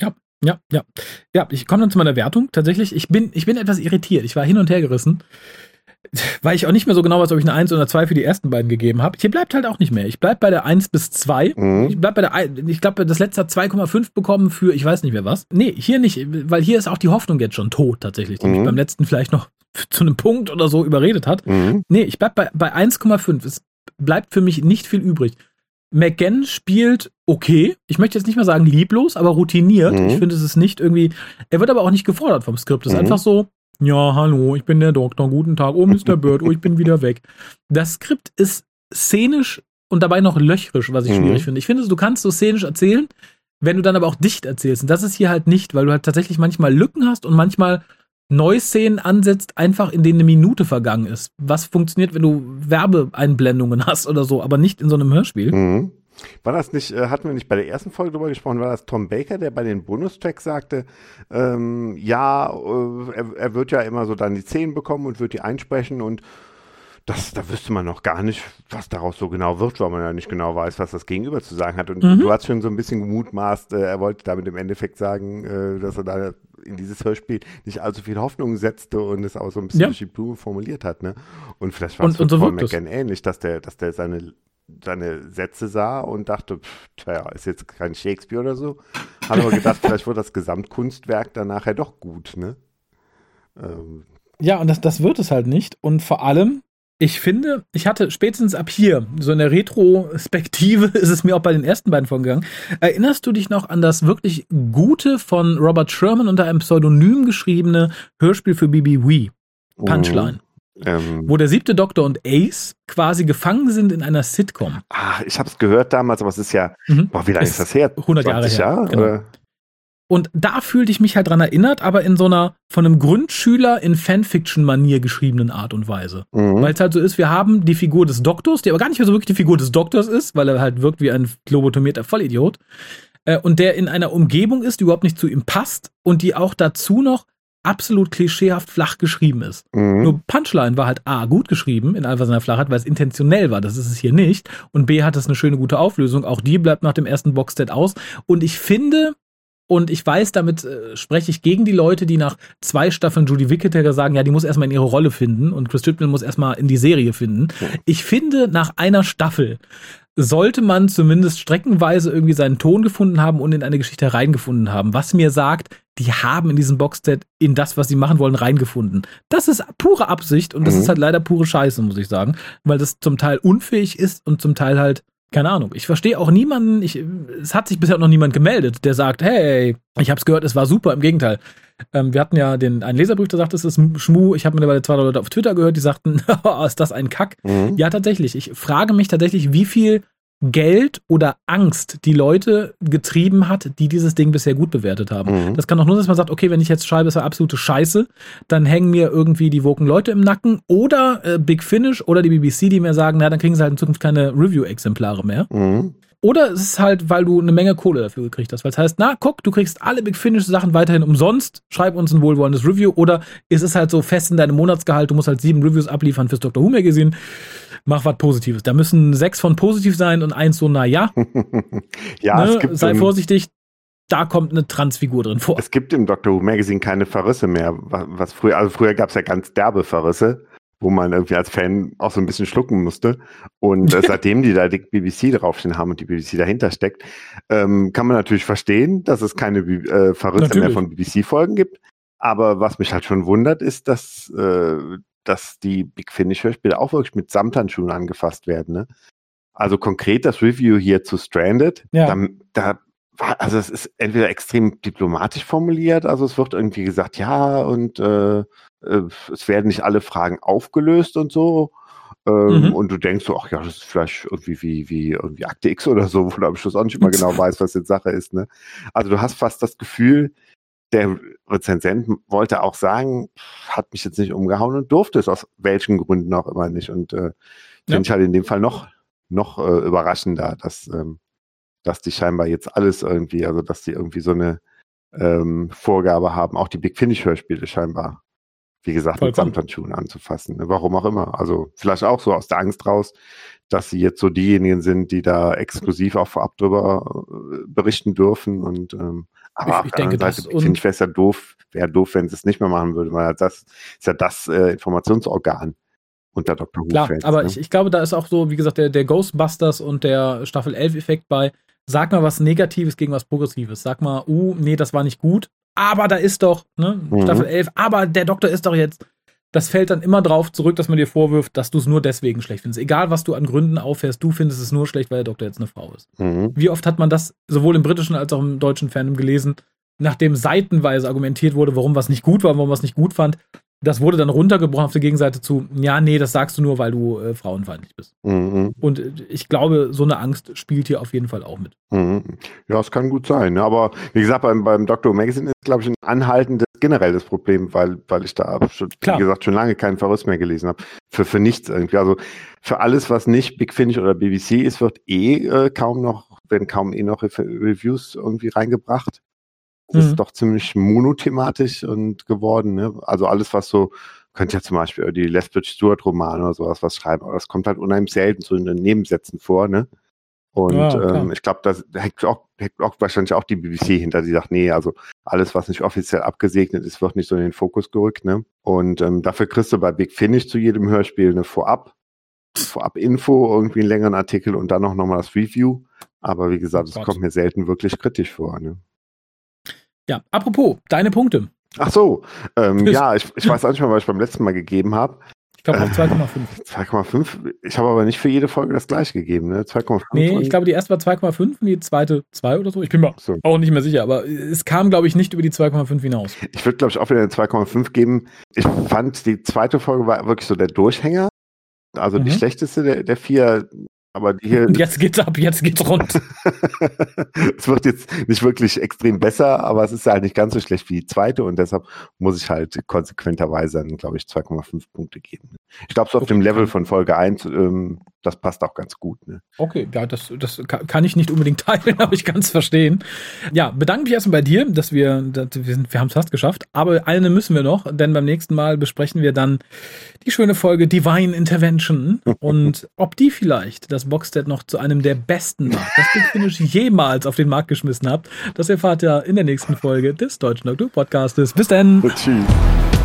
Ja, ja, ja. Ja, ich komme dann zu meiner Wertung. Tatsächlich, ich bin, ich bin etwas irritiert. Ich war hin und her gerissen weil ich auch nicht mehr so genau weiß, ob ich eine 1 oder 2 für die ersten beiden gegeben habe. Hier bleibt halt auch nicht mehr. Ich bleib bei der 1 bis 2. Mhm. Ich bleib bei der, ich glaube, das letzte hat 2,5 bekommen für, ich weiß nicht mehr was. Nee, hier nicht, weil hier ist auch die Hoffnung jetzt schon tot, tatsächlich, die mhm. mich beim letzten vielleicht noch zu einem Punkt oder so überredet hat. Mhm. Nee, ich bleib bei, bei 1,5. Es bleibt für mich nicht viel übrig. McGann spielt okay. Ich möchte jetzt nicht mal sagen lieblos, aber routiniert. Mhm. Ich finde, es ist nicht irgendwie. Er wird aber auch nicht gefordert vom Skript. Es ist mhm. einfach so, ja, hallo, ich bin der Doktor, guten Tag, oh Mr. Bird, oh, ich bin wieder weg. Das Skript ist szenisch und dabei noch löchrisch, was ich mhm. schwierig finde. Ich finde, du kannst so szenisch erzählen, wenn du dann aber auch dicht erzählst. Und das ist hier halt nicht, weil du halt tatsächlich manchmal Lücken hast und manchmal Neuszenen ansetzt, einfach in denen eine Minute vergangen ist. Was funktioniert, wenn du Werbeeinblendungen hast oder so, aber nicht in so einem Hörspiel. Mhm. War das nicht, äh, hatten wir nicht bei der ersten Folge drüber gesprochen, war das Tom Baker, der bei den Bonustracks sagte, ähm, ja, äh, er, er, wird ja immer so dann die Zehn bekommen und wird die einsprechen und das, da wüsste man noch gar nicht, was daraus so genau wird, weil man ja nicht genau weiß, was das Gegenüber zu sagen hat. Und mhm. du hast schon so ein bisschen gemutmaßt, äh, er wollte damit im Endeffekt sagen, äh, dass er da in dieses Hörspiel nicht allzu viel Hoffnung setzte und es auch so ein bisschen ja. durch die Blume formuliert hat. Ne? Und vielleicht war es und, so McGann ähnlich, dass der, dass der seine seine Sätze sah und dachte, pff, tja, ist jetzt kein Shakespeare oder so. Habe aber gedacht, vielleicht wird das Gesamtkunstwerk dann nachher doch gut, ne? Ähm. Ja, und das, das wird es halt nicht. Und vor allem, ich finde, ich hatte spätestens ab hier, so in der Retrospektive ist es mir auch bei den ersten beiden vorgegangen. Erinnerst du dich noch an das wirklich gute von Robert Sherman unter einem Pseudonym geschriebene Hörspiel für BB Wee? Punchline. Mhm. Ähm, wo der siebte Doktor und Ace quasi gefangen sind in einer Sitcom. Ah, ich habe es gehört damals, aber es ist ja, mhm. boah, wie lange ist das her? 100 Jahre her. Jahre, genau. Und da fühlte ich mich halt dran erinnert, aber in so einer von einem Grundschüler in Fanfiction-Manier geschriebenen Art und Weise. Mhm. Weil es halt so ist, wir haben die Figur des Doktors, die aber gar nicht mehr so wirklich die Figur des Doktors ist, weil er halt wirkt wie ein lobotomierter Vollidiot. Äh, und der in einer Umgebung ist, die überhaupt nicht zu ihm passt und die auch dazu noch absolut klischeehaft flach geschrieben ist. Mhm. Nur Punchline war halt A, gut geschrieben in einfach seiner Flachheit, weil es intentionell war. Das ist es hier nicht. Und B, hat es eine schöne, gute Auflösung. Auch die bleibt nach dem ersten Boxset aus. Und ich finde, und ich weiß, damit äh, spreche ich gegen die Leute, die nach zwei Staffeln Judy Wicketer sagen, ja, die muss erstmal in ihre Rolle finden und Chris Chibnall muss erstmal in die Serie finden. Ich finde, nach einer Staffel sollte man zumindest streckenweise irgendwie seinen Ton gefunden haben und in eine Geschichte reingefunden haben. Was mir sagt, die haben in diesem Boxset in das, was sie machen wollen, reingefunden. Das ist pure Absicht und das mhm. ist halt leider pure Scheiße, muss ich sagen, weil das zum Teil unfähig ist und zum Teil halt keine Ahnung. Ich verstehe auch niemanden, ich, es hat sich bisher noch niemand gemeldet, der sagt, hey, ich hab's gehört, es war super. Im Gegenteil. Ähm, wir hatten ja den, einen Leserbrief, der sagt, es ist Schmu. Ich habe mittlerweile zwei Leute auf Twitter gehört, die sagten, oh, ist das ein Kack? Mhm. Ja, tatsächlich. Ich frage mich tatsächlich, wie viel Geld oder Angst die Leute getrieben hat, die dieses Ding bisher gut bewertet haben. Mhm. Das kann auch nur, dass man sagt, okay, wenn ich jetzt schreibe, es war absolute Scheiße, dann hängen mir irgendwie die woken Leute im Nacken oder äh, Big Finish oder die BBC, die mir sagen, na, dann kriegen sie halt in Zukunft keine Review-Exemplare mehr. Mhm. Oder es ist halt, weil du eine Menge Kohle dafür gekriegt hast. Weil es heißt, na, guck, du kriegst alle Big Finish Sachen weiterhin umsonst, schreib uns ein wohlwollendes Review. Oder ist es halt so fest in deinem Monatsgehalt, du musst halt sieben Reviews abliefern fürs Dr. Who Magazine. Mach was Positives. Da müssen sechs von positiv sein und eins so, na ja, ja, es ne, gibt sei vorsichtig, da kommt eine Transfigur drin vor. es gibt im Doctor Who Magazine keine Verrisse mehr. Was, früher, also früher gab es ja ganz derbe Verrisse, wo man irgendwie als Fan auch so ein bisschen schlucken musste. Und äh, seitdem die da die BBC draufstehen haben und die BBC dahinter steckt, ähm, kann man natürlich verstehen, dass es keine äh, Verrisse Natürlich. mehr von BBC-Folgen gibt. Aber was mich halt schon wundert, ist, dass, äh, dass die Big Finish-Hörspiele auch wirklich mit Samthandschuhen angefasst werden. Ne? Also konkret das Review hier zu Stranded, Ja. da, da also es ist entweder extrem diplomatisch formuliert, also es wird irgendwie gesagt, ja, und äh, äh, es werden nicht alle Fragen aufgelöst und so. Ähm, Mhm. Und du denkst so, ach ja, das ist vielleicht irgendwie wie, wie irgendwie Akte X oder so, wo du am Schluss auch nicht immer genau weißt, was jetzt Sache ist. Ne? Also du hast fast das Gefühl, der Rezensent wollte auch sagen, hat mich jetzt nicht umgehauen und durfte es aus welchen Gründen auch immer nicht. Und äh, Ja. finde ich halt in dem Fall noch, noch äh, überraschender, dass, ähm, dass die scheinbar jetzt alles irgendwie, also dass die irgendwie so eine ähm, Vorgabe haben, auch die Big Finish-Hörspiele scheinbar, wie gesagt, mit Vollkommen. Samthandschuhen anzufassen. Ne? Warum auch immer. Also vielleicht auch so aus der Angst raus, dass sie jetzt so diejenigen sind, die da exklusiv auch vorab drüber äh, berichten dürfen. Und ähm, aber Ich- ich denke, das Seite und- finde ich, wäre es ja doof, wäre doof, wenn sie es nicht mehr machen würde, weil das ist ja das äh, Informationsorgan unter Dr. Who. Klar, Fans, aber ne? ich, ich glaube, da ist auch so, wie gesagt, der, der Ghostbusters und der Staffel 11 Effekt bei, sag mal was Negatives gegen was Progressives. Sag mal, uh, nee, das war nicht gut, aber da ist doch, ne, Mhm. Staffel 11, aber der Doktor ist doch jetzt. Das fällt dann immer drauf zurück, dass man dir vorwirft, dass du es nur deswegen schlecht findest. Egal, was du an Gründen auffährst, du findest es nur schlecht, weil der Doktor jetzt eine Frau ist. Mhm. Wie oft hat man das sowohl im britischen als auch im deutschen Fandom gelesen, nachdem seitenweise argumentiert wurde, warum was nicht gut war, warum was nicht gut fand. Das wurde dann runtergebrochen auf der Gegenseite zu, ja, nee, das sagst du nur, weil du äh, frauenfeindlich bist. Mhm. Und äh, ich glaube, so eine Angst spielt hier auf jeden Fall auch mit. Mhm. Ja, es kann gut sein. Ne? Aber wie gesagt, beim, beim Dr. Magazine ist, glaube ich, ein anhaltendes generelles Problem, weil, weil ich da schon, Klar. wie gesagt, schon lange keinen Verriss mehr gelesen habe. Für, für nichts irgendwie. Also für alles, was nicht Big Finish oder BBC ist, wird eh äh, kaum noch, werden kaum eh noch Re Reviews irgendwie reingebracht. Das Mhm. ist doch ziemlich monothematisch und geworden. Ne? Also alles, was so, könnte ja zum Beispiel die Lethbridge Stewart Romane oder sowas was schreiben, aber das kommt halt unheimlich selten so in den Nebensätzen vor, ne? Und Ja, ähm, ich glaube, das hängt auch, hängt auch wahrscheinlich auch die BBC hinter, die sagt, nee, also alles, was nicht offiziell abgesegnet ist, wird nicht so in den Fokus gerückt, ne? Und ähm, dafür kriegst du bei Big Finish zu jedem Hörspiel eine Vorab, Vorab-Info, irgendwie einen längeren Artikel und dann auch nochmal das Review. Aber wie gesagt, Oh es Gott. kommt mir selten wirklich kritisch vor, ne? Ja, apropos, deine Punkte. Ach so, ähm, ja, ich, ich weiß auch nicht mehr, was ich beim letzten Mal gegeben habe. Ich glaube Äh, auf 2,5. 2,5. Ich habe aber nicht für jede Folge das gleiche gegeben, ne? 2,5. Nee, ich glaube, die erste war 2,5 und die zweite 2 oder so. Ich bin mir So. auch nicht mehr sicher, aber es kam, glaube ich, nicht über die 2,5 hinaus. Ich würde, glaube ich, auch wieder eine 2,5 geben. Ich fand, die zweite Folge war wirklich so der Durchhänger. Also die Mhm. schlechteste der, der vier. Aber die hier, jetzt geht's ab, jetzt geht's rund. es wird jetzt nicht wirklich extrem besser, aber es ist halt nicht ganz so schlecht wie die zweite und deshalb muss ich halt konsequenterweise dann, glaube ich, 2,5 Punkte geben. Ich glaube, so auf Okay, dem Level von Folge 1, ähm, das passt auch ganz gut. Ne? Okay, ja, das, das ka- kann ich nicht unbedingt teilen, aber ich kann es verstehen. Ja, bedanke mich erstmal bei dir, dass wir, dass wir, sind- wir haben es fast geschafft. Aber eine müssen wir noch, denn beim nächsten Mal besprechen wir dann die schöne Folge Divine Intervention und ob die vielleicht das Boxset noch zu einem der besten macht, das Big Finish jemals auf den Markt geschmissen habt. Das erfahrt ihr in der nächsten Folge des Deutschen Doktor Podcastes. Bis dann! Tschüss.